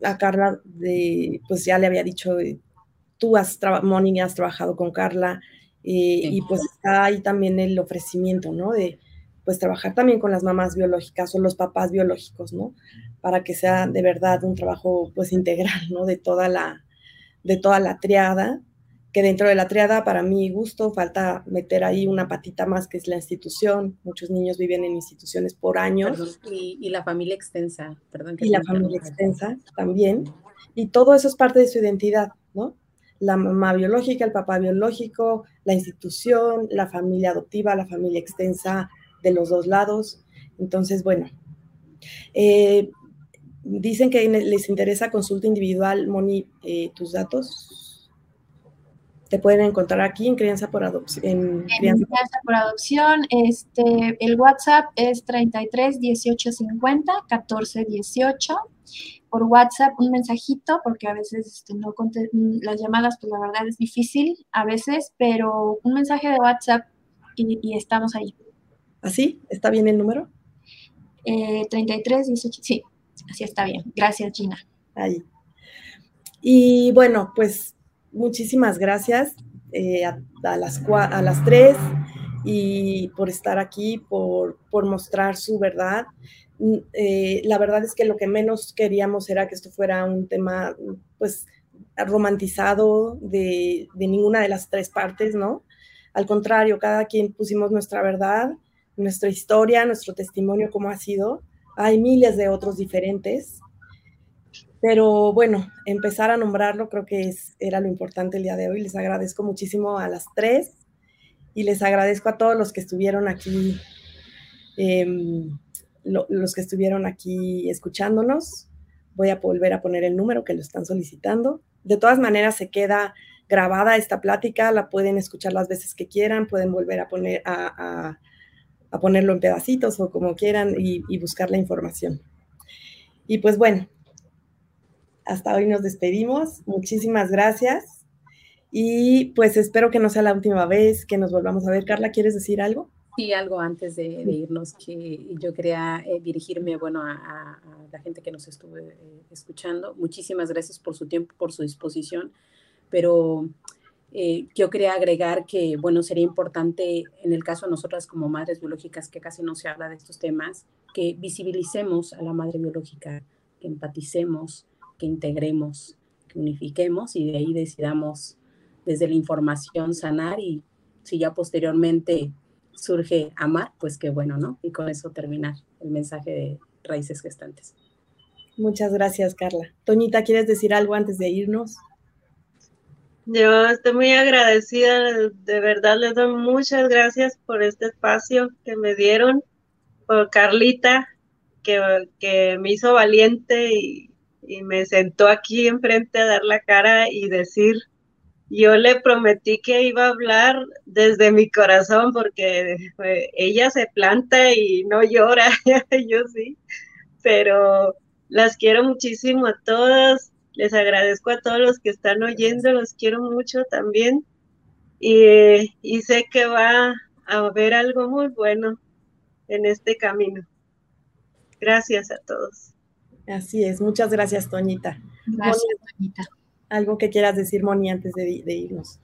A Carla, de, pues ya le había dicho, tú has, Moni, has trabajado con Carla, eh, y pues está ahí también el ofrecimiento, ¿no? De pues trabajar también con las mamás biológicas o los papás biológicos, ¿no? Para que sea de verdad un trabajo pues integral, ¿no? De toda la, de toda la triada que dentro de la triada, para mi gusto, falta meter ahí una patita más, que es la institución. Muchos niños viven en instituciones por años. y, la familia extensa, perdón. y la familia extensa también. Y todo eso es parte de su identidad, ¿no? La mamá biológica, el papá biológico, la institución, la familia adoptiva, la familia extensa de los dos lados. Entonces, bueno, eh, dicen que les interesa consulta individual, Moni, eh, tus datos te pueden encontrar aquí en Crianza por Adopción. En, Crianza. por Adopción, este, el WhatsApp es 33 18 50 14 18. Por WhatsApp un mensajito, porque a veces este, no las llamadas, pues la verdad es difícil a veces, pero un mensaje de WhatsApp y, estamos ahí. ¿Así? ¿Está bien el número? 33 eh, 18, sí, así está bien. Gracias, Gina. Ahí. Y bueno, pues muchísimas gracias eh, a, las, a las tres y por estar aquí, por, mostrar su verdad. Mm, eh, la verdad es que lo que menos queríamos era que esto fuera un tema, pues, romantizado de, de ninguna de las tres partes, ¿no? Al contrario, cada quien pusimos nuestra verdad, nuestra historia, nuestro testimonio, cómo ha sido. Hay miles de otros diferentes pero bueno, empezar a nombrarlo creo que es, era lo importante el día de hoy. Les agradezco muchísimo a las tres y les agradezco a todos los que estuvieron aquí, em, los que estuvieron aquí escuchándonos. Voy a volver a poner el número que lo están solicitando. De todas maneras, se queda grabada esta plática, la pueden escuchar las veces que quieran, pueden volver a, poner, a, ponerlo en pedacitos o como quieran y, buscar la información. Y pues bueno, hasta hoy nos despedimos. Muchísimas gracias. Y pues espero que no sea la última vez que nos volvamos a ver. Carla, ¿quieres decir algo? Sí, algo antes de, irnos, que yo quería eh, dirigirme, bueno, a, la gente que nos estuvo eh, escuchando. Muchísimas gracias por su tiempo, por su disposición, pero eh, yo quería agregar que, bueno, sería importante en el caso de nosotras como madres biológicas, que casi no se habla de estos temas, que visibilicemos a la madre biológica, que empaticemos, que integremos, que unifiquemos y de ahí decidamos desde la información sanar y si ya posteriormente surge amar, pues qué bueno, ¿no? Y con eso terminar el mensaje de raíces gestantes. Muchas gracias, Carla. Toñita, ¿quieres decir algo antes de irnos? Yo estoy muy agradecida, de verdad les doy muchas gracias por este espacio que me dieron, por Carlita, que, que me hizo valiente y, y me sentó aquí enfrente a dar la cara y decir, yo le prometí que iba a hablar desde mi corazón porque ella se planta y no llora, yo sí, pero las quiero muchísimo a todas, les agradezco a todos los que están oyendo, los quiero mucho también y, y sé que va a haber algo muy bueno en este camino. Gracias a todos. Así es, muchas gracias, Toñita. Gracias, Toñita. Algo que quieras decir, Moni, antes de, de, irnos.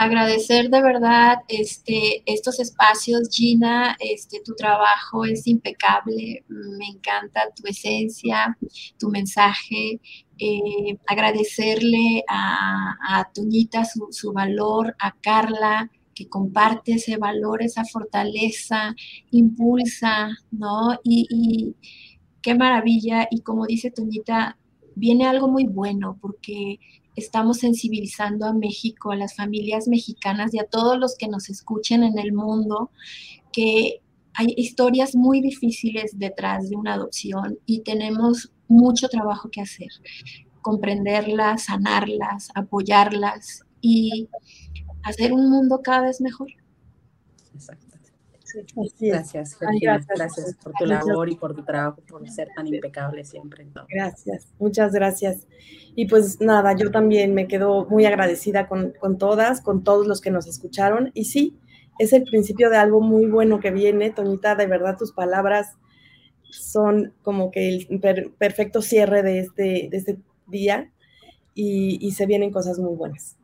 Agradecer de verdad este, estos espacios, Gina, este, tu trabajo es impecable, me encanta tu esencia, tu mensaje, eh, agradecerle a, a su, su valor, a Carla, que comparte ese valor, esa fortaleza, impulsa, ¿no? Y, y, qué maravilla. Y como dice Toñita, viene algo muy bueno porque estamos sensibilizando a México, a las familias mexicanas y a todos los que nos escuchen en el mundo, que hay historias muy difíciles detrás de una adopción y tenemos mucho trabajo que hacer, comprenderlas, sanarlas, apoyarlas y hacer un mundo cada vez mejor. Exacto. Gracias, gracias, gracias, por tu labor y por tu trabajo, por ser tan impecable siempre en todo. Gracias, muchas gracias. Y pues nada, yo también me quedo muy agradecida con, con todas, con todos los que nos escucharon. Y sí, es el principio de algo muy bueno que viene. Toñita, de verdad tus palabras son como que el per perfecto cierre de este, de este día y, y se vienen cosas muy buenas.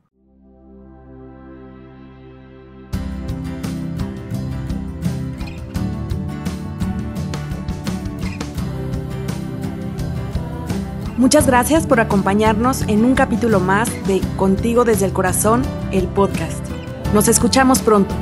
Muchas gracias por acompañarnos en un capítulo más de Contigo desde el Corazón, el podcast. Nos escuchamos pronto.